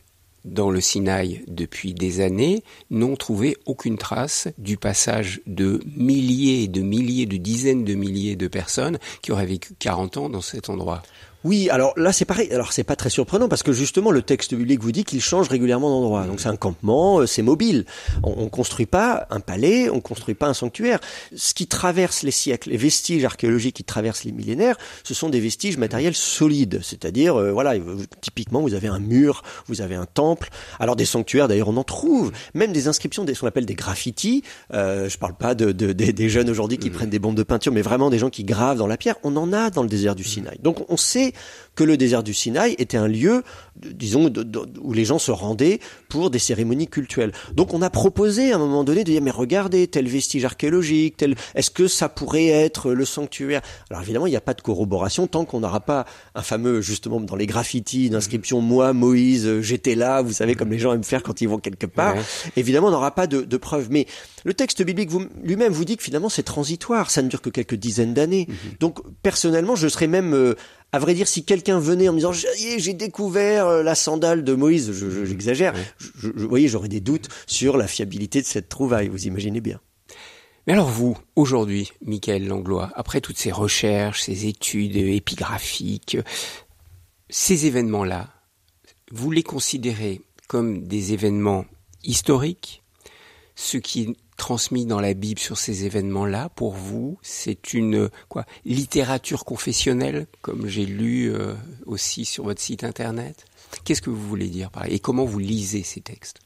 dans le Sinaï depuis des années n'ont trouvé aucune trace du passage de milliers et de milliers, de dizaines de milliers de personnes qui auraient vécu 40 ans dans cet endroit. Oui, alors là c'est pareil. Alors c'est pas très surprenant parce que justement le texte biblique vous dit qu'il change régulièrement d'endroit. Donc c'est un campement, euh, c'est mobile. On, on construit pas un palais, on construit pas un sanctuaire. Ce qui traverse les siècles, les vestiges archéologiques qui traversent les millénaires, ce sont des vestiges matériels solides. C'est-à-dire, euh, voilà, typiquement vous avez un mur, vous avez un temple. Alors des sanctuaires d'ailleurs on en trouve, même des inscriptions, des, ce qu'on appelle des graffitis. Euh, je parle pas de, de- des- des jeunes aujourd'hui qui prennent des bombes de peinture, mais vraiment des gens qui gravent dans la pierre. On en a dans le désert du Sinaï. Donc on sait que le désert du Sinaï était un lieu, disons, de- de- où les gens se rendaient pour des cérémonies cultuelles. Donc on a proposé à un moment donné de dire mais regardez tel vestige archéologique, tel est-ce que ça pourrait être le sanctuaire? Alors évidemment il n'y a pas de corroboration tant qu'on n'aura pas un fameux justement dans les graffitis d'inscription moi Moïse j'étais là, vous savez comme les gens aiment faire quand ils vont quelque part. Ouais. Évidemment on n'aura pas de, de preuves, mais le texte biblique lui-même vous dit que finalement c'est transitoire, ça ne dure que quelques dizaines d'années. Donc personnellement je serais même euh, à vrai dire, si quelqu'un venait en me disant j'ai découvert euh, la sandale de Moïse, je- je- j'exagère, je, je- vous voyez, j'aurais des doutes sur la fiabilité de cette trouvaille, vous imaginez bien. Mais alors vous, aujourd'hui, Michael Langlois, après toutes ces recherches, ces études épigraphiques, ces événements-là, vous les considérez comme des événements historiques Ce qui transmis dans la Bible sur ces événements-là, pour vous, c'est une quoi littérature confessionnelle, comme j'ai lu euh, aussi sur votre site internet? Qu'est-ce que vous voulez dire par là? Et comment vous lisez ces textes?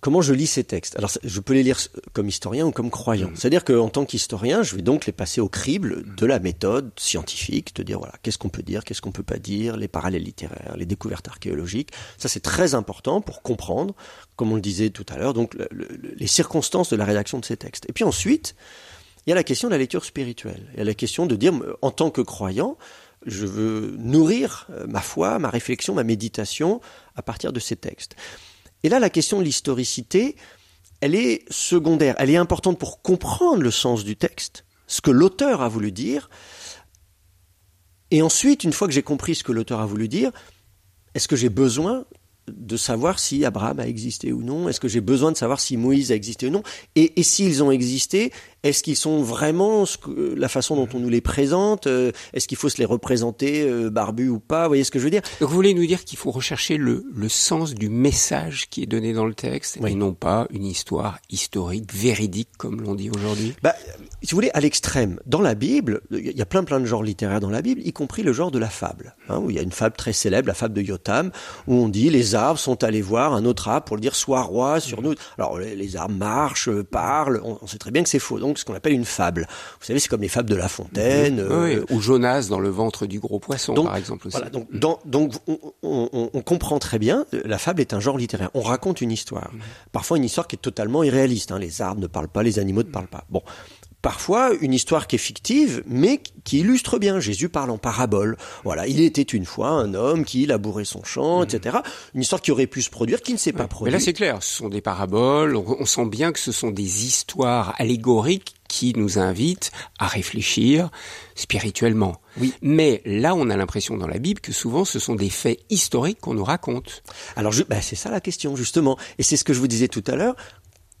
Comment je lis ces textes Alors, je peux les lire comme historien ou comme croyant. Mmh. C'est-à-dire qu'en tant qu'historien, je vais donc les passer au crible de la méthode scientifique, de dire voilà, qu'est-ce qu'on peut dire, qu'est-ce qu'on peut pas dire, les parallèles littéraires, les découvertes archéologiques. Ça, c'est très important pour comprendre, comme on le disait tout à l'heure, donc les circonstances de la rédaction de ces textes. Et puis ensuite, il y a la question de la lecture spirituelle. Il y a la question de dire, en tant que croyant, je veux nourrir euh, ma foi, ma réflexion, ma méditation à partir de ces textes. Et là, la question de l'historicité, elle est secondaire. Elle est importante pour comprendre le sens du texte, ce que l'auteur a voulu dire. Et ensuite, une fois que j'ai compris ce que l'auteur a voulu dire, est-ce que j'ai besoin de savoir si Abraham a existé ou non? Est-ce que j'ai besoin de savoir si Moïse a existé ou non? Et, s'ils ont existé, est-ce qu'ils sont vraiment la façon dont on nous les présente euh, Est-ce qu'il faut se les représenter euh, barbus ou pas Vous voyez ce que je veux dire? Donc vous voulez nous dire qu'il faut rechercher le, le, sens du message qui est donné dans le texte et non pas une histoire historique, véridique comme l'on dit aujourd'hui? Bah, Si vous voulez, à l'extrême, dans la Bible, il y a plein plein de genres littéraires dans la Bible, y compris le genre de la fable. Hein, où il y a une fable très célèbre, la fable de Yotam, où on dit les arbres sont allés voir un autre arbre pour le dire sois roi sur nous. Alors les, arbres marchent, parlent, on, sait très bien que c'est faux ce qu'on appelle une fable. Vous savez, c'est comme les fables de La Fontaine. Euh, ou Jonas dans le ventre du gros poisson, par exemple. Aussi. Voilà, donc, donc on, comprend très bien, la fable est un genre littéraire. On raconte une histoire. Mm. Parfois une histoire qui est totalement irréaliste. Hein. Les arbres ne parlent pas, les animaux ne parlent pas. Bon, parfois une histoire qui est fictive, mais qui illustre bien. Jésus parle en parabole. Voilà, il était une fois un homme qui labourait son champ, etc. Une histoire qui aurait pu se produire, qui ne s'est pas produite. Mais là, c'est clair. Ce sont des paraboles. On, sent bien que ce sont des histoires allégoriques qui nous invitent à réfléchir spirituellement. Oui. Mais là, on a l'impression dans la Bible que souvent, ce sont des faits historiques qu'on nous raconte. Alors, ben, c'est ça la question, justement. Et c'est ce que je vous disais tout à l'heure.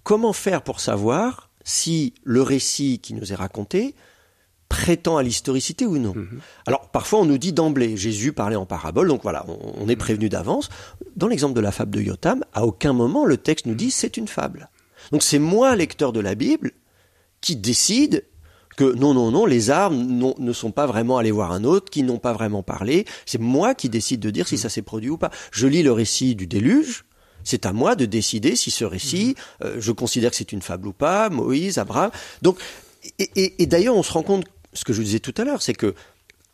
Comment faire pour savoir si le récit qui nous est raconté prétend à l'historicité ou non. Mhm. Alors parfois on nous dit d'emblée, Jésus parlait en parabole, donc voilà, on, est prévenu d'avance. Dans l'exemple de la fable de Yotam, à aucun moment le texte nous dit c'est une fable. Donc c'est moi, lecteur de la Bible, qui décide que non, non, non, les arbres ne sont pas vraiment allés voir un autre, qui n'ont pas vraiment parlé. C'est moi qui décide de dire si mhm. ça s'est produit ou pas. Je lis le récit du déluge, c'est à moi de décider si ce récit, mhm. euh, je considère que c'est une fable ou pas, Moïse, Abraham. Donc, et, d'ailleurs, on se rend compte, ce que je disais tout à l'heure, c'est que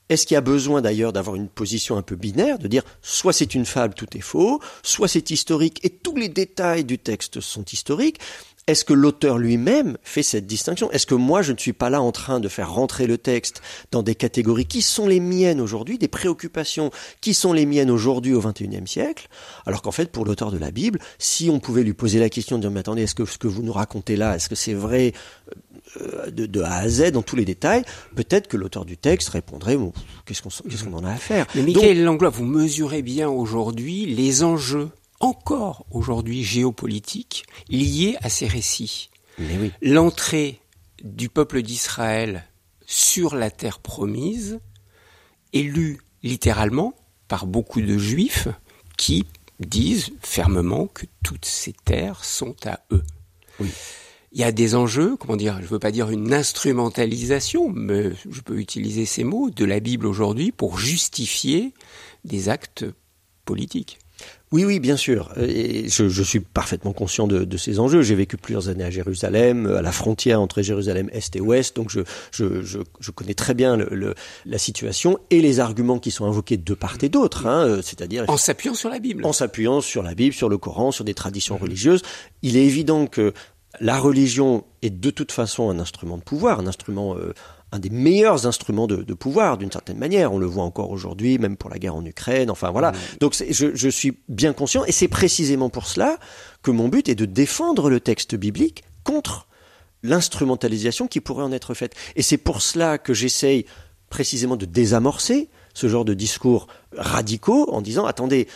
est-ce qu'il y a besoin d'ailleurs d'avoir une position un peu binaire, de dire soit c'est une fable, tout est faux, soit c'est historique et tous les détails du texte sont historiques, est-ce que l'auteur lui-même fait cette distinction? Est-ce que moi, je ne suis pas là en train de faire rentrer le texte dans des catégories qui sont les miennes aujourd'hui, des préoccupations qui sont les miennes aujourd'hui au XXIe siècle? Alors qu'en fait, pour l'auteur de la Bible, si on pouvait lui poser la question de dire, mais attendez, est-ce que ce que vous nous racontez là, est-ce que c'est vrai euh, de, A à Z dans tous les détails, peut-être que l'auteur du texte répondrait bon, qu'est-ce qu'on en a à faire? Mais Michael Langlois, vous mesurez bien aujourd'hui les enjeux encore aujourd'hui géopolitique lié à ces récits. Oui. L'entrée du peuple d'Israël sur la terre promise est lue littéralement par beaucoup de juifs qui disent fermement que toutes ces terres sont à eux. Oui. Il y a des enjeux, comment dire, je ne veux pas dire une instrumentalisation, mais je peux utiliser ces mots, de la Bible aujourd'hui pour justifier des actes politiques. Oui, oui, bien sûr. Et je, suis parfaitement conscient de, ces enjeux. J'ai vécu plusieurs années à Jérusalem, à la frontière entre Jérusalem Est et Ouest, donc je, je, connais très bien le, la situation et les arguments qui sont invoqués de part et d'autre. Hein, c'est-à-dire en s'appuyant sur la Bible. En s'appuyant sur la Bible, sur le Coran, sur des traditions religieuses. Il est évident que la religion est de toute façon un instrument de pouvoir, un instrument euh, un des meilleurs instruments de, pouvoir d'une certaine manière. On le voit encore aujourd'hui, même pour la guerre en Ukraine. Enfin voilà. Mmh. Donc je, je, suis bien conscient, et c'est précisément pour cela que mon but est de défendre le texte biblique contre l'instrumentalisation qui pourrait en être faite. Et c'est pour cela que j'essaye précisément de désamorcer ce genre de discours radicaux en disant attendez,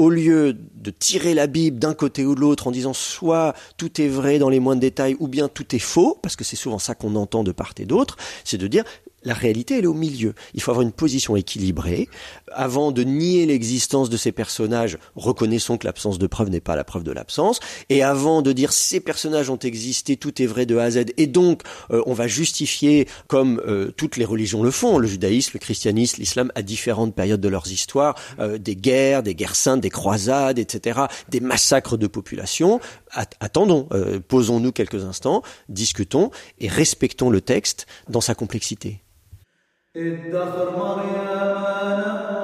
au lieu de tirer la Bible d'un côté ou de l'autre en disant soit tout est vrai dans les moindres détails ou bien tout est faux, parce que c'est souvent ça qu'on entend de part et d'autre, c'est de dire la réalité, elle est au milieu. Il faut avoir une position équilibrée. Avant de nier l'existence de ces personnages, reconnaissons que l'absence de preuve n'est pas la preuve de l'absence. Et avant de dire ces personnages ont existé, tout est vrai de A à Z, et donc euh, on va justifier, comme euh, toutes les religions le font, le judaïsme, le christianisme, l'islam, à différentes périodes de leurs histoires, euh, des guerres, des guerres saintes, des croisades, etc., des massacres de population. attendons, posons-nous quelques instants, discutons et respectons le texte dans sa complexité. ادخر مريم نهوالا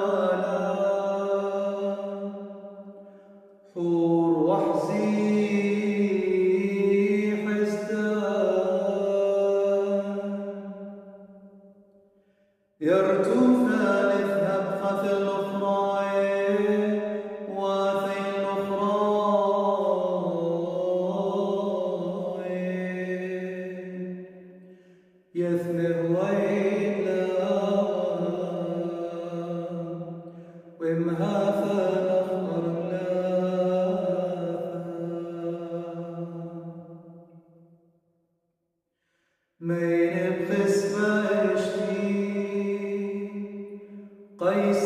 Praise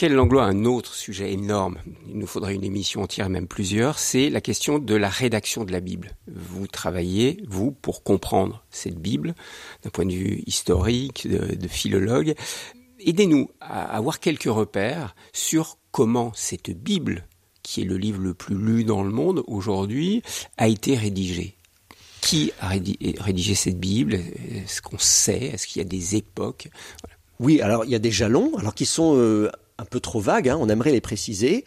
Michael Langlois un autre sujet énorme, il nous faudrait une émission entière, même plusieurs, c'est la question de la rédaction de la Bible. Vous travaillez, vous, pour comprendre cette Bible, d'un point de vue historique, de, philologue. Aidez-nous à avoir quelques repères sur comment cette Bible, qui est le livre le plus lu dans le monde aujourd'hui, a été rédigée. Qui a rédigé cette Bible? Est-ce qu'on sait? Est-ce qu'il y a des époques? Oui, alors il y a des jalons, alors qui sont euh, un peu trop vagues, hein, on aimerait les préciser.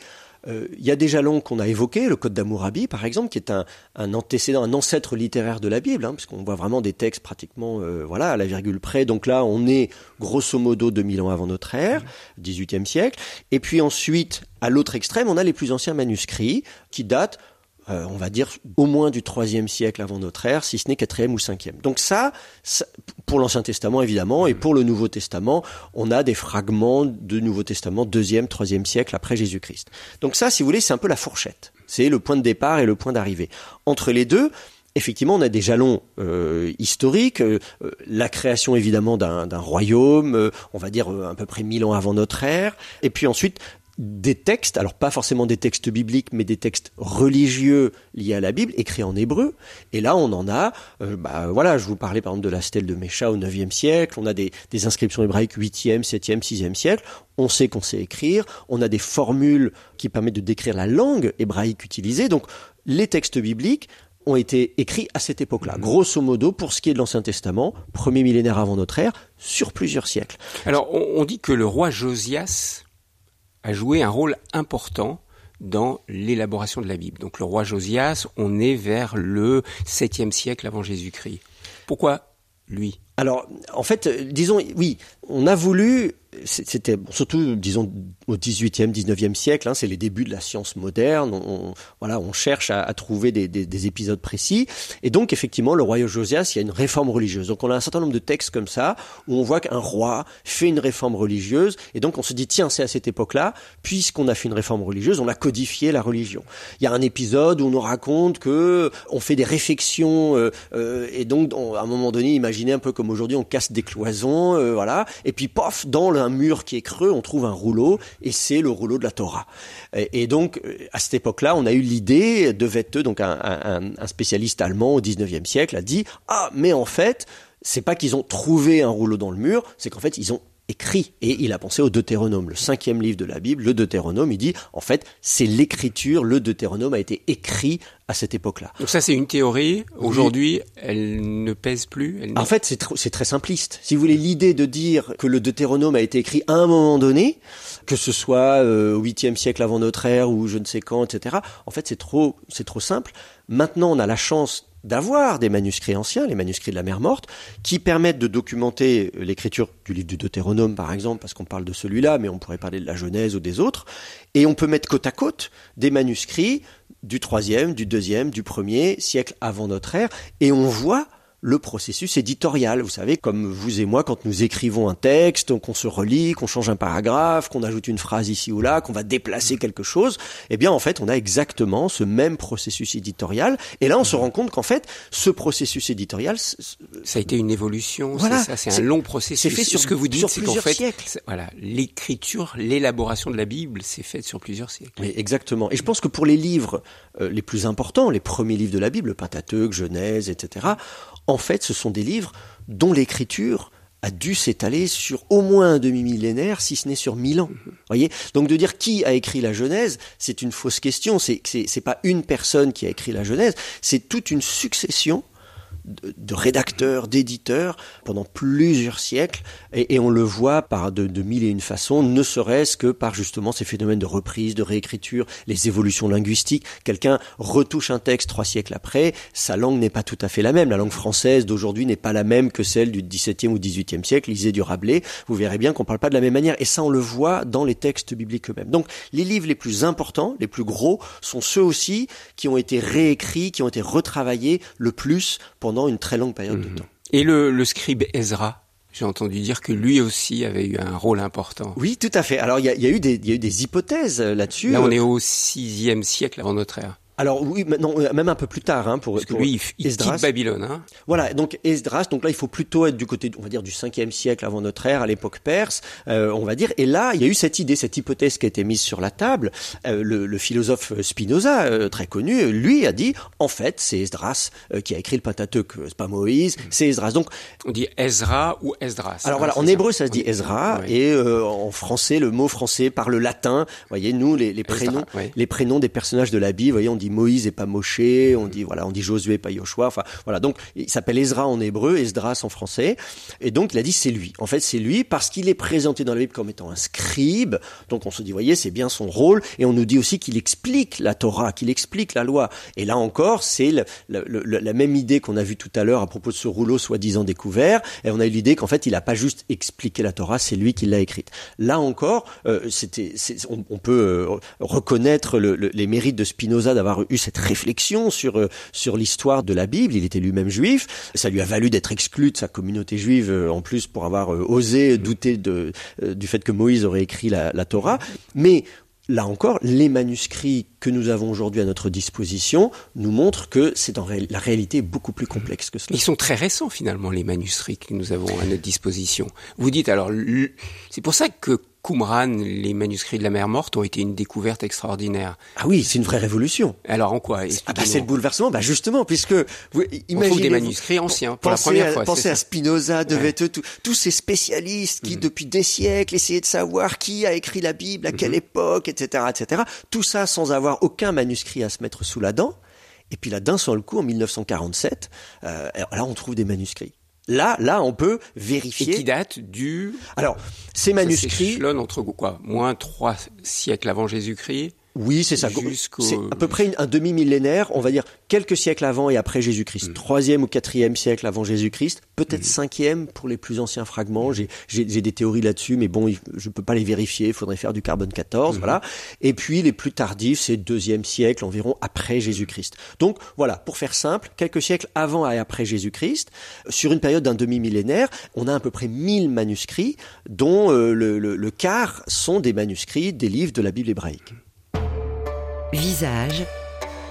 Euh, il y a des jalons qu'on a évoqués, le Code d'Amourabi par exemple, qui est un, un, antécédent, un ancêtre littéraire de la Bible, hein, puisqu'on voit vraiment des textes pratiquement euh, voilà, à la virgule près. Donc là, on est grosso modo 2000 ans avant notre ère, 18e siècle. Et puis ensuite, à l'autre extrême, on a les plus anciens manuscrits qui datent euh, on va dire au moins du troisième siècle avant notre ère, si ce n'est quatrième ou cinquième. Donc ça, ça pour l'Ancien Testament évidemment, et pour le Nouveau Testament, on a des fragments de Nouveau Testament deuxième, troisième siècle après Jésus-Christ. Donc ça, si vous voulez, c'est un peu la fourchette. C'est le point de départ et le point d'arrivée. Entre les deux, effectivement, on a des jalons euh, historiques, euh, la création évidemment d'un royaume, euh, on va dire à peu près mille ans avant notre ère, et puis ensuite des textes, alors pas forcément des textes bibliques, mais des textes religieux liés à la Bible, écrits en hébreu. Et là, on en a, euh, bah, voilà, je vous parlais par exemple de la stèle de Mécha au 9e siècle, on a des, des inscriptions hébraïques 8e, 7e, 6e siècle, on sait qu'on sait écrire, on a des formules qui permettent de décrire la langue hébraïque utilisée, donc les textes bibliques ont été écrits à cette époque-là. Grosso modo, pour ce qui est de l'Ancien Testament, premier millénaire avant notre ère, sur plusieurs siècles. Alors, on, on dit que le roi Josias a joué un rôle important dans l'élaboration de la Bible. Donc le roi Josias, on est vers le 7e siècle avant Jésus-Christ. Pourquoi lui? Alors, en fait, disons, oui, on a voulu c'était surtout, disons, au 18e, 19e siècle, hein, c'est les débuts de la science moderne. On, voilà, on cherche à, trouver des, des, des, épisodes précis. Et donc, effectivement, le royaume Josias, il y a une réforme religieuse. Donc, on a un certain nombre de textes comme ça où on voit qu'un roi fait une réforme religieuse. Et donc, on se dit, tiens, c'est à cette époque-là, puisqu'on a fait une réforme religieuse, on a codifié la religion. Il y a un épisode où on nous raconte que on fait des réflexions euh, euh, et donc, on, à un moment donné, imaginez un peu comme aujourd'hui, on casse des cloisons, euh, voilà. Et puis, pof, dans le un mur qui est creux, on trouve un rouleau, et c'est le rouleau de la Torah. Et, donc, à cette époque-là, on a eu l'idée de Vetteux, donc un, un, un, spécialiste allemand au 19e siècle, a dit, ah, mais en fait, c'est pas qu'ils ont trouvé un rouleau dans le mur, c'est qu'en fait, ils ont écrit. Et il a pensé au Deutéronome, le cinquième livre de la Bible, le Deutéronome. Il dit, en fait, c'est l'écriture, le Deutéronome a été écrit à cette époque-là. Donc ça, c'est une théorie. Aujourd'hui, oui. elle ne pèse plus. Elle en fait, c'est tr très simpliste. Si vous voulez, l'idée de dire que le Deutéronome a été écrit à un moment donné, que ce soit euh, au 8e siècle avant notre ère ou je ne sais quand, etc. En fait, c'est trop, c'est trop simple. Maintenant, on a la chance d'avoir des manuscrits anciens, les manuscrits de la mer morte, qui permettent de documenter l'écriture du livre du Deutéronome, par exemple, parce qu'on parle de celui-là, mais on pourrait parler de la Genèse ou des autres. Et on peut mettre côte à côte des manuscrits du troisième, du deuxième, du premier siècle avant notre ère, et on voit le processus éditorial. Vous savez, comme vous et moi, quand nous écrivons un texte, qu'on se relit, qu'on change un paragraphe, qu'on ajoute une phrase ici ou là, qu'on va déplacer quelque chose, eh bien, en fait, on a exactement ce même processus éditorial. Et là, on se rend compte qu'en fait, ce processus éditorial, ça a été une évolution. Voilà, c'est ça, c'est un long processus. C'est fait sur ce que vous dites, c'est qu'en fait, siècles. voilà, l'écriture, l'élaboration de la Bible, c'est fait sur plusieurs siècles. Oui, exactement. Et je pense que pour les livres euh, les plus importants, les premiers livres de la Bible, Pentateuque, Genèse, etc en fait, ce sont des livres dont l'écriture a dû s'étaler sur au moins un demi-millénaire, si ce n'est sur mille ans. Mhm. Voyez? Donc de dire qui a écrit la Genèse, c'est une fausse question. C'est, c'est pas une personne qui a écrit la Genèse, c'est toute une succession de, rédacteurs, d'éditeurs pendant plusieurs siècles, et, on le voit par de, de, mille et une façons, ne serait-ce que par justement ces phénomènes de reprise, de réécriture, les évolutions linguistiques. Quelqu'un retouche un texte trois siècles après, sa langue n'est pas tout à fait la même. La langue française d'aujourd'hui n'est pas la même que celle du XVIIe ou XVIIIe siècle. Lisez du Rabelais, vous verrez bien qu'on parle pas de la même manière, et ça on le voit dans les textes bibliques eux-mêmes. Donc les livres les plus importants, les plus gros, sont ceux aussi qui ont été réécrits, qui ont été retravaillés le plus une très longue période de mhm. temps. Et le, scribe Ezra, j'ai entendu dire que lui aussi avait eu un rôle important. Oui, tout à fait. Alors il y a, eu, des, y a eu des hypothèses euh, là-dessus. Là, on est au sixième siècle avant notre ère. Alors oui, non, euh, même un peu plus tard, hein, pour, Parce que lui, il, quitte Babylone. Hein. Voilà, donc Esdras, donc là, il faut plutôt être du côté, on va dire, du 5e siècle avant notre ère, à l'époque perse, euh, on va dire. Et là, il y a eu cette idée, cette hypothèse qui a été mise sur la table. Euh, le, le, philosophe Spinoza, euh, très connu, lui a dit, en fait, c'est Esdras euh, qui a écrit le Pentateuque, c'est pas Moïse, c'est Esdras. Donc on dit Ezra ou Esdras. Alors voilà, en hébreu, ça se dit Ezra, et en français, le mot français par le latin. Voyez, nous, les, les prénoms, les prénoms des personnages de la Bible, voyez, on dit Moïse et pas Moïse on dit voilà, on dit Josué, pas Yoshua. Enfin voilà, donc il s'appelle Ezra en hébreu, Esdras en français, et donc il a dit c'est lui. En fait, c'est lui parce qu'il est présenté dans la Bible comme étant un scribe. Donc on se dit, voyez, c'est bien son rôle, et on nous dit aussi qu'il explique la Torah, qu'il explique la loi. Et là encore, c'est la même idée qu'on a vue tout à l'heure à propos de ce rouleau soi-disant découvert. Et on a eu l'idée qu'en fait, il n'a pas juste expliqué la Torah, c'est lui qui l'a écrite. Là encore, euh, c'était, on, peut euh, reconnaître les mérites de Spinoza d'avoir eu cette réflexion sur euh, sur l'histoire de la Bible. Il était lui-même juif. Ça lui a valu d'être exclu de sa communauté juive euh, en plus pour avoir euh, osé douter de, du fait que Moïse aurait écrit la, Torah. Mais Là encore, les manuscrits que nous avons aujourd'hui à notre disposition nous montrent que c'est dans la réalité beaucoup plus complexe que cela. Ils sont très récents finalement les manuscrits que nous avons à notre disposition. Vous dites alors, c'est pour ça que Qumran, les manuscrits de la mer morte, ont été une découverte extraordinaire. Ah oui, c'est une vraie révolution. Alors en quoi? Ah bah, C'est le bouleversement, bah justement, puisque vous imaginez... On trouve des manuscrits anciens pour la première fois. Pensez à Spinoza, de ouais. tous ces spécialistes qui, mhm. depuis des siècles, essayaient de savoir qui a écrit la Bible, à quelle mhm. époque, etc., etc. Tout ça sans avoir aucun manuscrit à se mettre sous la dent. Et puis là, d'un seul coup, en 1947, euh, là, on trouve des manuscrits. Là, là, on peut vérifier. Et qui date du. Alors, ces manuscrits. Entre quoi Moins trois siècles avant Jésus-Christ oui, c'est ça. C'est à peu près un demi-millénaire, on va dire quelques siècles avant et après Jésus-Christ. Mm. Troisième ou quatrième siècle avant Jésus-Christ, peut-être mm. cinquième pour les plus anciens fragments. J'ai des théories là-dessus, mais bon, je peux pas les vérifier. Il faudrait faire du carbone 14, mm. voilà. Et puis les plus tardifs, c'est deuxième siècle environ après Jésus-Christ. Donc voilà, pour faire simple, quelques siècles avant et après Jésus-Christ, sur une période d'un demi-millénaire, on a à peu près 1000 manuscrits, dont euh, le, le quart sont des manuscrits des livres de la Bible hébraïque. Visage,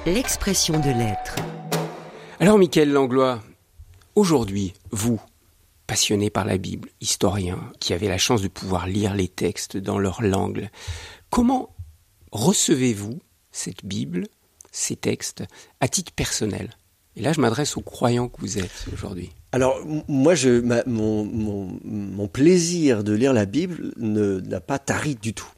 l'expression de l'être. Alors, Michael Langlois, aujourd'hui, vous, passionné par la Bible, historien, qui avez la chance de pouvoir lire les textes dans leur langue, comment recevez-vous cette Bible, ces textes, à titre personnel? Et là, je m'adresse aux croyants que vous êtes aujourd'hui. Alors moi, je, mon, mon, mon, plaisir de lire la Bible n'a pas tari du tout.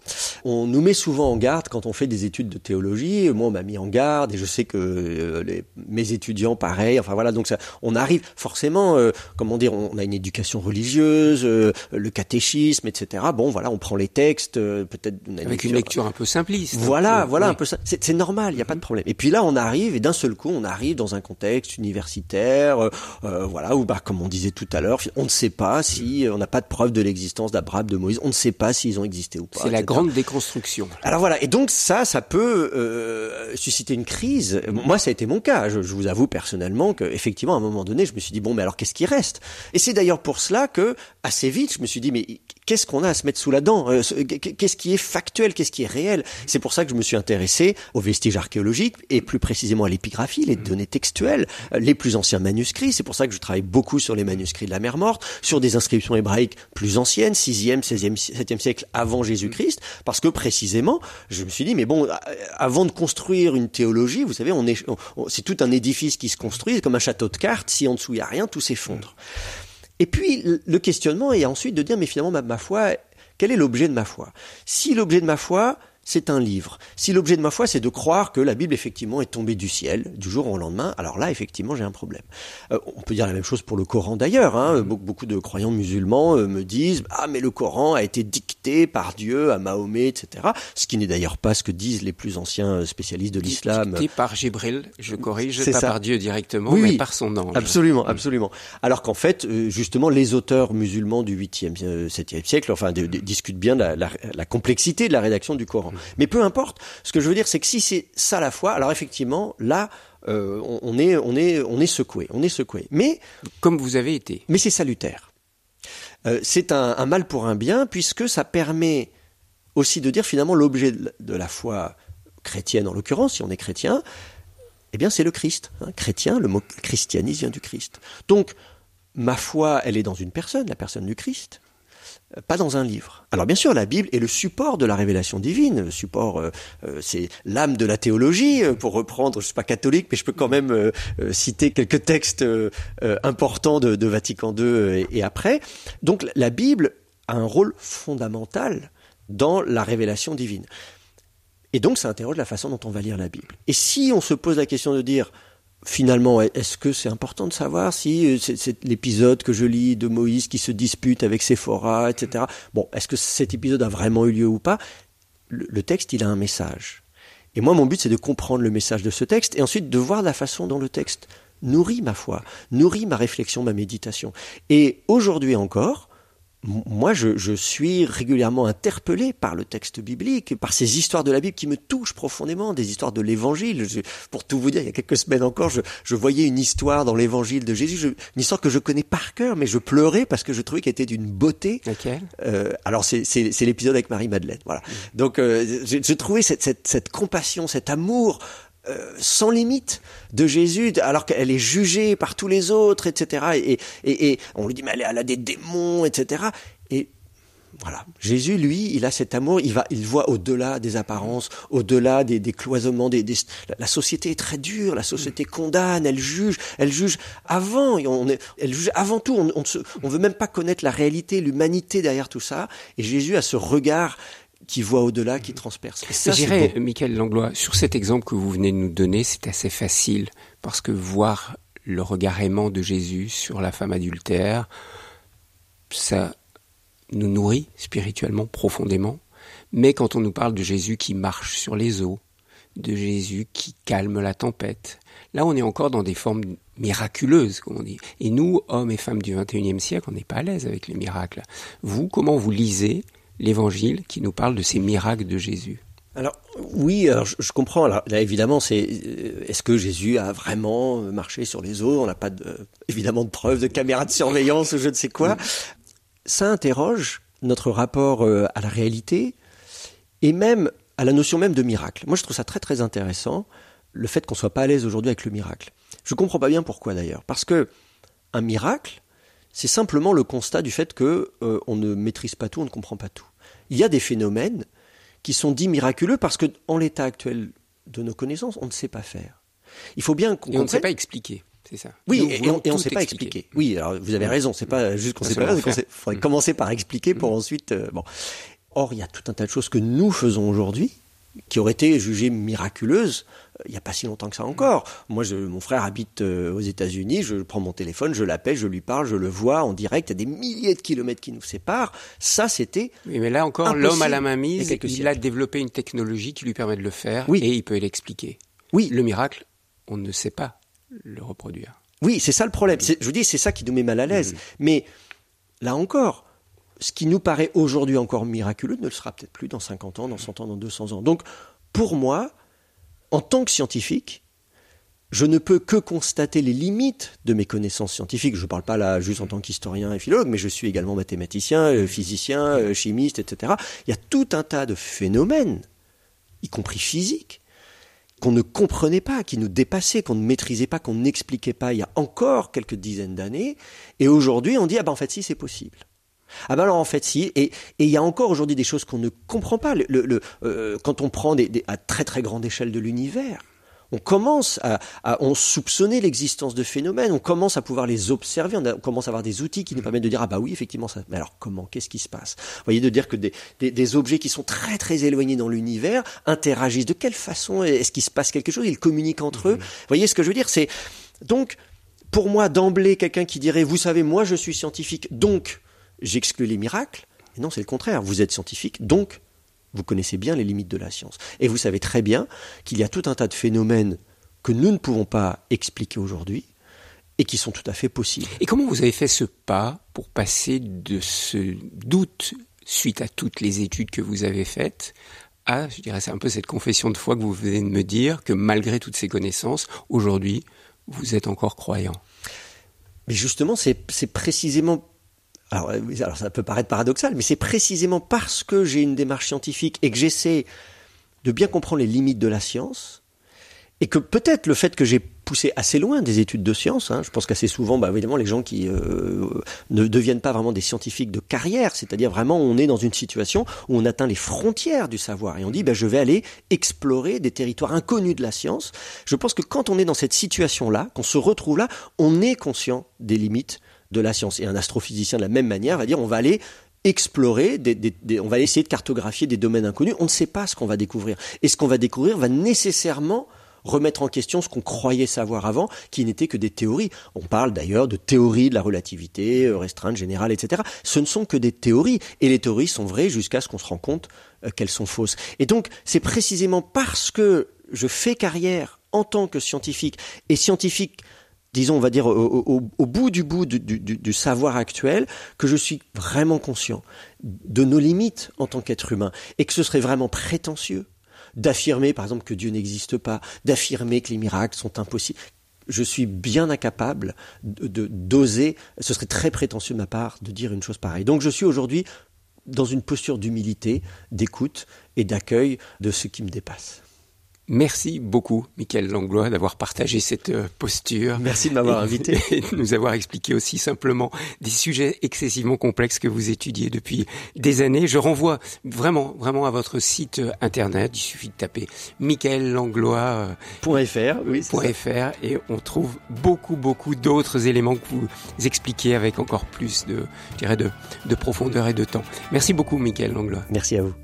on nous met souvent en garde quand on fait des études de théologie. Moi, on m'a mis en garde et je sais que euh, les, mes étudiants, pareil. Enfin voilà, donc ça, on arrive forcément, euh, comment dire, on a une éducation religieuse, euh, le catéchisme, etc. Bon, voilà, on prend les textes, peut-être avec une lecture un peu simpliste. Voilà, voilà, un peu. C'est normal, il n'y a pas de problème. Et puis là, on arrive et d'un seul coup, on arrive dans un contexte universitaire, voilà, où bah, comme on disait tout à l'heure, on ne sait pas si on n'a pas de preuve de l'existence d'Abraham, de Moïse, on ne sait pas s'ils ont existé ou pas. C'est la grande déconstruction. Alors voilà, et donc ça, ça peut euh, susciter une crise. Moi, ça a été mon cas. Je, je vous avoue personnellement que, effectivement, à un moment donné, je me suis dit bon, mais alors qu'est-ce qui reste? Et c'est d'ailleurs pour cela que assez vite, je me suis dit mais qu'est-ce qu'on a à se mettre sous la dent euh, Qu'est-ce qui est factuel Qu'est-ce qui est réel? C'est pour ça que je me suis intéressé aux vestiges archéologiques et plus précisément à l'épigraphie, les données textuelles, euh, les plus anciens manuscrits. C'est pour ça que je travaille beaucoup sur les manuscrits de la mer Morte, sur des inscriptions hébraïques plus anciennes, 6e, 16e, 7e siècle avant Jésus-Christ, parce que précisément, je me suis dit, mais bon, avant de construire une théologie, vous savez, on est, c'est tout un édifice qui se construit, comme un château de cartes, si en dessous il n'y a rien, tout s'effondre. Et puis, le questionnement est ensuite de dire, mais finalement, ma foi, quel est l'objet de ma foi? Si l'objet de ma foi, c'est un livre. Si l'objet de ma foi, c'est de croire que la Bible, effectivement, est tombée du ciel, du jour au lendemain, alors là, effectivement, j'ai un problème. Euh, on peut dire la même chose pour le Coran d'ailleurs. Hein. Beaucoup, de croyants musulmans euh, me disent Ah, mais le Coran a été dicté par Dieu à Mahomet, etc. Ce qui n'est d'ailleurs pas ce que disent les plus anciens spécialistes de l'islam. Dicté par Jibril, je corrige, pas par Dieu directement, mais par son ange. Absolument, absolument. Alors qu'en fait, euh, justement, les auteurs musulmans du 8e, 7e siècle, enfin, discutent bien la, la complexité de la rédaction du Coran. Mais peu importe. Ce que je veux dire, c'est que si c'est ça la foi, alors effectivement, là, euh, on, est, on est, on est secoué, on est secoué. Mais comme vous avez été. Mais c'est salutaire. Euh, c'est un, mal pour un bien puisque ça permet aussi de dire finalement l'objet de, la foi chrétienne en l'occurrence, si on est chrétien, eh bien c'est le Christ. Hein. Chrétien, le mot christianisme vient du Christ. Donc ma foi, elle est dans une personne, la personne du Christ pas dans un livre. Alors bien sûr, la Bible est le support de la révélation divine. Le support, euh, euh, c'est l'âme de la théologie. Euh, pour reprendre, je suis pas catholique, mais je peux quand même citer quelques textes importants de, Vatican II et, après. Donc la Bible a un rôle fondamental dans la révélation divine. Et donc ça interroge la façon dont on va lire la Bible. Et si on se pose la question de dire finalement, est-ce que c'est important de savoir si euh, c'est l'épisode que je lis de Moïse qui se dispute avec Séphora, etc. Bon, est-ce que cet épisode a vraiment eu lieu ou pas? Le, texte, il a un message. Et moi, mon but, c'est de comprendre le message de ce texte et ensuite de voir la façon dont le texte nourrit ma foi, nourrit ma réflexion, ma méditation. Et aujourd'hui encore, moi, je, suis régulièrement interpellé par le texte biblique, par ces histoires de la Bible qui me touchent profondément, des histoires de l'Évangile. pour tout vous dire, il y a quelques semaines encore, je, voyais une histoire dans l'Évangile de Jésus, une histoire que je connais par cœur, mais je pleurais parce que je trouvais qu'elle était d'une beauté. Laquelle? Euh, Alors, c'est l'épisode avec Marie-Madeleine. Voilà. Mm. Donc, euh, je, trouvais cette, cette, cette compassion, cet amour euh, sans limite de Jésus, alors qu'elle est jugée par tous les autres, etc. Et, et, on lui dit, mais elle, a des démons, etc. Et voilà, Jésus, lui, il a cet amour, il va, il voit au-delà des apparences, au-delà des, cloisonnements. Des, La société est très dure, la société condamne, elle juge, elle juge avant, on est, elle juge avant tout. On, on, on veut même pas connaître la réalité, l'humanité derrière tout ça. Et Jésus a ce regard qui voit au-delà, qui transperce. Je dirais, Michael Langlois, sur cet exemple que vous venez de nous donner, c'est assez facile, parce que voir le regard aimant de Jésus sur la femme adultère, ça nous nourrit spirituellement profondément. Mais quand on nous parle de Jésus qui marche sur les eaux, de Jésus qui calme la tempête, là on est encore dans des formes miraculeuses, comme on dit. Et nous, hommes et femmes du XXIe siècle, on n'est pas à l'aise avec les miracles. Vous, comment vous lisez l'évangile qui nous parle de ces miracles de Jésus alors oui, alors je, comprends. là, évidemment, c'est euh, est-ce que Jésus a vraiment marché sur les eaux? On n'a pas de, évidemment de preuves de caméras de surveillance ou je ne sais quoi. Ça interroge notre rapport euh, à la réalité et même à la notion même de miracle. Moi, je trouve ça très très intéressant le fait qu'on soit pas à l'aise aujourd'hui avec le miracle. Je comprends pas bien pourquoi d'ailleurs, parce que un miracle, c'est simplement le constat du fait que euh, on ne maîtrise pas tout, on ne comprend pas tout il y a des phénomènes qui sont dits miraculeux parce que, en l'état actuel de nos connaissances, on ne sait pas faire. Il faut bien qu'on. On ne sait pas expliquer. C'est ça. Oui, et, on ne sait pas expliquer. Oui, alors vous avez raison. C'est pas juste qu'on ne sait pas. Il faudrait commencer par expliquer pour mm. ensuite. Euh, bon. Or, il y a tout un tas de choses que nous faisons aujourd'hui qui auraient été jugées miraculeuses il n'y a pas si longtemps que ça encore. Moi, je, mon frère habite euh, aux États-Unis, je prends mon téléphone, je l'appelle, je lui parle, je le vois en direct, il y a des milliers de kilomètres qui nous séparent. Ça, c'était. Oui, mais là encore, l'homme à la main mise, il a développé une technologie qui lui permet de le faire oui. et il peut l'expliquer. Oui. Le miracle, on ne sait pas le reproduire. Oui, c'est ça le problème. Je vous dis, c'est ça qui nous met mal à l'aise. Mm-hmm. Mais là encore, ce qui nous paraît aujourd'hui encore miraculeux ne le sera peut-être plus dans 50 ans, dans 100 ans, dans 200 ans. Donc, pour moi, en tant que scientifique, je ne peux que constater les limites de mes connaissances scientifiques. Je ne parle pas là juste en tant qu'historien et philologue, mais je suis également mathématicien, euh, physicien, euh, chimiste, etc. Il y a tout un tas de phénomènes, y compris physiques, qu'on ne comprenait pas, qui nous dépassaient, qu'on ne maîtrisait pas, qu'on n'expliquait pas il y a encore quelques dizaines d'années. Et aujourd'hui, on dit, ah ben en fait, si, c'est possible. Ah ben alors en fait si, et il y a encore aujourd'hui des choses qu'on ne comprend pas. Le, euh, quand on prend des, à très très grande échelle de l'univers, on commence à, on soupçonner l'existence de phénomènes, on commence à pouvoir les observer, on, commence à avoir des outils qui nous permettent de dire ah bah oui effectivement ça. Mais alors comment, qu'est-ce qui se passe? Vous voyez de dire que des, des, objets qui sont très très éloignés dans l'univers interagissent. De quelle façon est-ce qu'il se passe quelque chose? Ils communiquent entre eux. Mmh. Vous voyez ce que je veux dire? C'est donc pour moi d'emblée quelqu'un qui dirait vous savez moi je suis scientifique donc j'exclus les miracles. Et non, c'est le contraire. Vous êtes scientifique, donc vous connaissez bien les limites de la science. Et vous savez très bien qu'il y a tout un tas de phénomènes que nous ne pouvons pas expliquer aujourd'hui et qui sont tout à fait possibles. Et comment vous avez fait ce pas pour passer de ce doute suite à toutes les études que vous avez faites à, je dirais, c'est un peu cette confession de foi que vous venez de me dire, que malgré toutes ces connaissances, aujourd'hui, vous êtes encore croyant? Mais justement, c'est précisément alors, alors, ça peut paraître paradoxal, mais c'est précisément parce que j'ai une démarche scientifique et que j'essaie de bien comprendre les limites de la science, et que peut-être le fait que j'ai poussé assez loin des études de science, hein, je pense qu'assez souvent, bah, évidemment, les gens qui euh, ne deviennent pas vraiment des scientifiques de carrière, c'est-à-dire vraiment on est dans une situation où on atteint les frontières du savoir et on dit bah, je vais aller explorer des territoires inconnus de la science. Je pense que quand on est dans cette situation-là, qu'on se retrouve là, on est conscient des limites de la science. Et un astrophysicien, de la même manière, va dire on va aller explorer, on va essayer de cartographier des domaines inconnus. On ne sait pas ce qu'on va découvrir. Et ce qu'on va découvrir va nécessairement remettre en question ce qu'on croyait savoir avant, qui n'était que des théories. On parle d'ailleurs de théories de la relativité euh, restreinte, générale, etc. Ce ne sont que des théories, et les théories sont vraies jusqu'à ce qu'on se rende compte euh, qu'elles sont fausses. Et donc, c'est précisément parce que je fais carrière en tant que scientifique, et scientifique disons, on va dire, au, bout du bout du, savoir actuel, que je suis vraiment conscient de nos limites en tant qu'être humain, et que ce serait vraiment prétentieux d'affirmer, par exemple, que Dieu n'existe pas, d'affirmer que les miracles sont impossibles. Je suis bien incapable de d'oser, ce serait très prétentieux de ma part de dire une chose pareille. Donc je suis aujourd'hui dans une posture d'humilité, d'écoute et d'accueil de ce qui me dépasse. Merci beaucoup, Michael Langlois, d'avoir partagé cette euh, posture. Merci de m'avoir invité. Et de nous avoir expliqué aussi simplement des sujets excessivement complexes que vous étudiez depuis des années. Je renvoie vraiment, vraiment à votre site euh, internet. Il suffit de taper Michael Langlois. Euh, oui, .fr, et on trouve beaucoup, beaucoup d'autres éléments que vous expliquez avec encore plus de, je dirais, de, de profondeur et de temps. Merci beaucoup, Michael Langlois. Merci à vous.